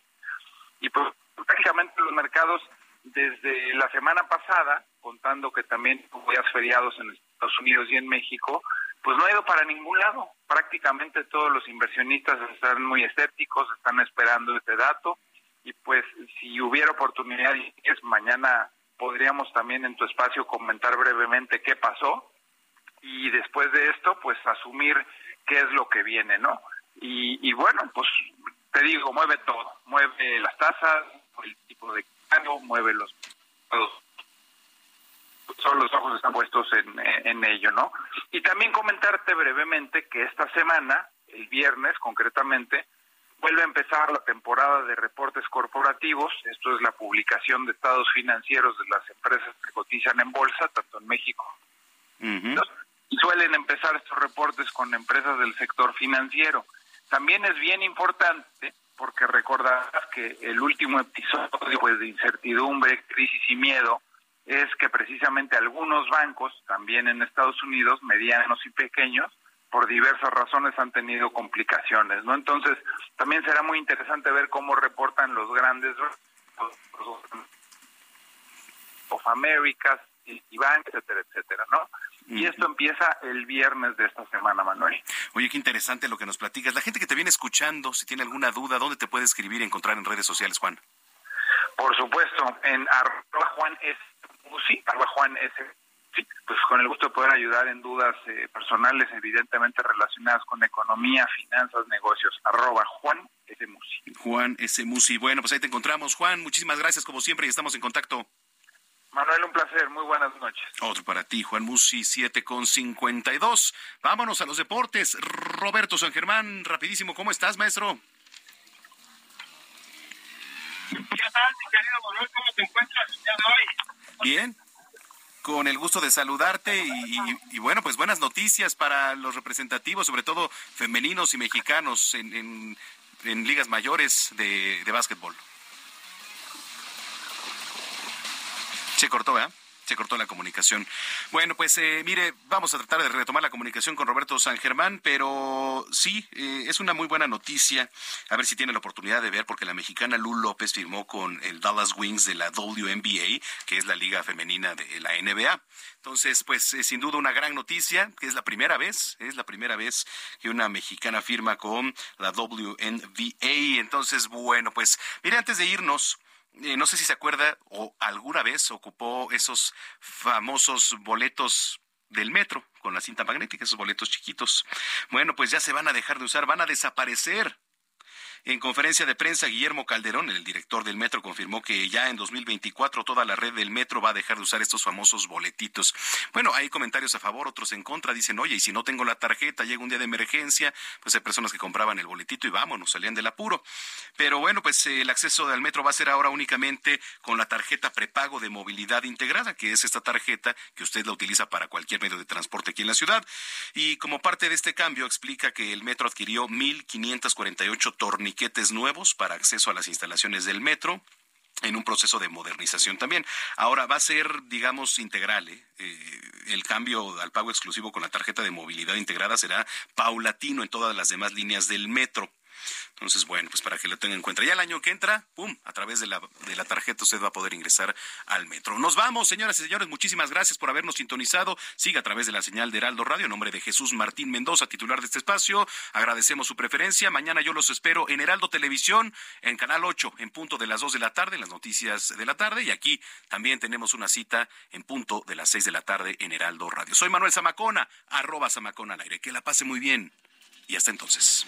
Y pues prácticamente los mercados desde la semana pasada, contando que también hubo días feriados en Estados Unidos y en México, pues no ha ido para ningún lado. Prácticamente todos los inversionistas están muy escépticos, están esperando este dato y pues si hubiera oportunidad, es mañana podríamos también en tu espacio comentar brevemente qué pasó y después de esto pues asumir qué es lo que viene, ¿no? Y, y bueno, pues te digo, mueve todo, mueve las tasas, el tipo de mueve los solo los ojos están puestos en, en ello, ¿no? Y también comentarte brevemente que esta semana, el viernes concretamente, vuelve a empezar la temporada de reportes corporativos. Esto es la publicación de estados financieros de las empresas que cotizan en bolsa, tanto en México. Uh -huh. Y suelen empezar estos reportes con empresas del sector financiero. También es bien importante porque recordarás que el último episodio pues, de incertidumbre, crisis y miedo es que precisamente algunos bancos, también en Estados Unidos, medianos y pequeños, por diversas razones han tenido complicaciones, ¿no? Entonces, también será muy interesante ver cómo reportan los grandes of Americas y, y etcétera, etcétera, ¿no? Y esto empieza el viernes de esta semana, Manuel. Oye, qué interesante lo que nos platicas. La gente que te viene escuchando, si tiene alguna duda, ¿dónde te puede escribir y encontrar en redes sociales, Juan? Por supuesto, en arroba Juan S. arroba Juan S. Sí, pues con el gusto de poder ayudar en dudas eh, personales, evidentemente relacionadas con economía, finanzas, negocios. Arroba Juan S. Musi. Juan S. Musi. Bueno, pues ahí te encontramos, Juan. Muchísimas gracias como siempre y estamos en contacto. Manuel, un placer. Muy buenas noches. Otro para ti, Juan Musi, 7 con 52. Vámonos a los deportes. Roberto San Germán, rapidísimo. ¿Cómo estás, maestro? ¿Qué tal, mi querido Manuel? ¿Cómo te encuentras el día de hoy? Bien. Con el gusto de saludarte y, y, bueno, pues buenas noticias para los representativos, sobre todo femeninos y mexicanos en, en, en ligas mayores de, de básquetbol. Se cortó, ¿verdad? Se cortó la comunicación. Bueno, pues eh, mire, vamos a tratar de retomar la comunicación con Roberto San Germán, pero sí, eh, es una muy buena noticia. A ver si tiene la oportunidad de ver, porque la mexicana Lul López firmó con el Dallas Wings de la WNBA, que es la liga femenina de la NBA. Entonces, pues eh, sin duda una gran noticia, que es la primera vez, es la primera vez que una mexicana firma con la WNBA. Entonces, bueno, pues mire, antes de irnos, eh, no sé si se acuerda o alguna vez ocupó esos famosos boletos del metro con la cinta magnética, esos boletos chiquitos. Bueno, pues ya se van a dejar de usar, van a desaparecer. En conferencia de prensa, Guillermo Calderón, el director del metro, confirmó que ya en 2024 toda la red del metro va a dejar de usar estos famosos boletitos. Bueno, hay comentarios a favor, otros en contra. Dicen, oye, y si no tengo la tarjeta, llega un día de emergencia, pues hay personas que compraban el boletito y vámonos, salían del apuro. Pero bueno, pues eh, el acceso al metro va a ser ahora únicamente con la tarjeta prepago de movilidad integrada, que es esta tarjeta que usted la utiliza para cualquier medio de transporte aquí en la ciudad. Y como parte de este cambio, explica que el metro adquirió 1.548 torniquetes nuevos para acceso a las instalaciones del metro en un proceso de modernización también. Ahora va a ser, digamos, integral. ¿eh? Eh, el cambio al pago exclusivo con la tarjeta de movilidad integrada será paulatino en todas las demás líneas del metro. Entonces, bueno, pues para que lo tengan en cuenta. Ya el año que entra, pum, a través de la, de la tarjeta usted va a poder ingresar al metro. Nos vamos, señoras y señores. Muchísimas gracias por habernos sintonizado. Siga a través de la señal de Heraldo Radio, en nombre de Jesús Martín Mendoza, titular de este espacio. Agradecemos su preferencia. Mañana yo los espero en Heraldo Televisión, en Canal 8, en punto de las 2 de la tarde, en las noticias de la tarde. Y aquí también tenemos una cita en punto de las 6 de la tarde en Heraldo Radio. Soy Manuel Zamacona, arroba Zamacona al aire. Que la pase muy bien. Y hasta entonces.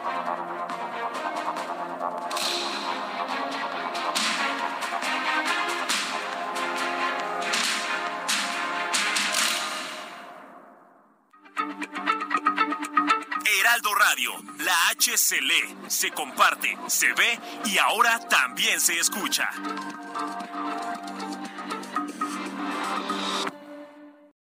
Heraldo Radio, la H se lee, se comparte, se ve y ahora también se escucha.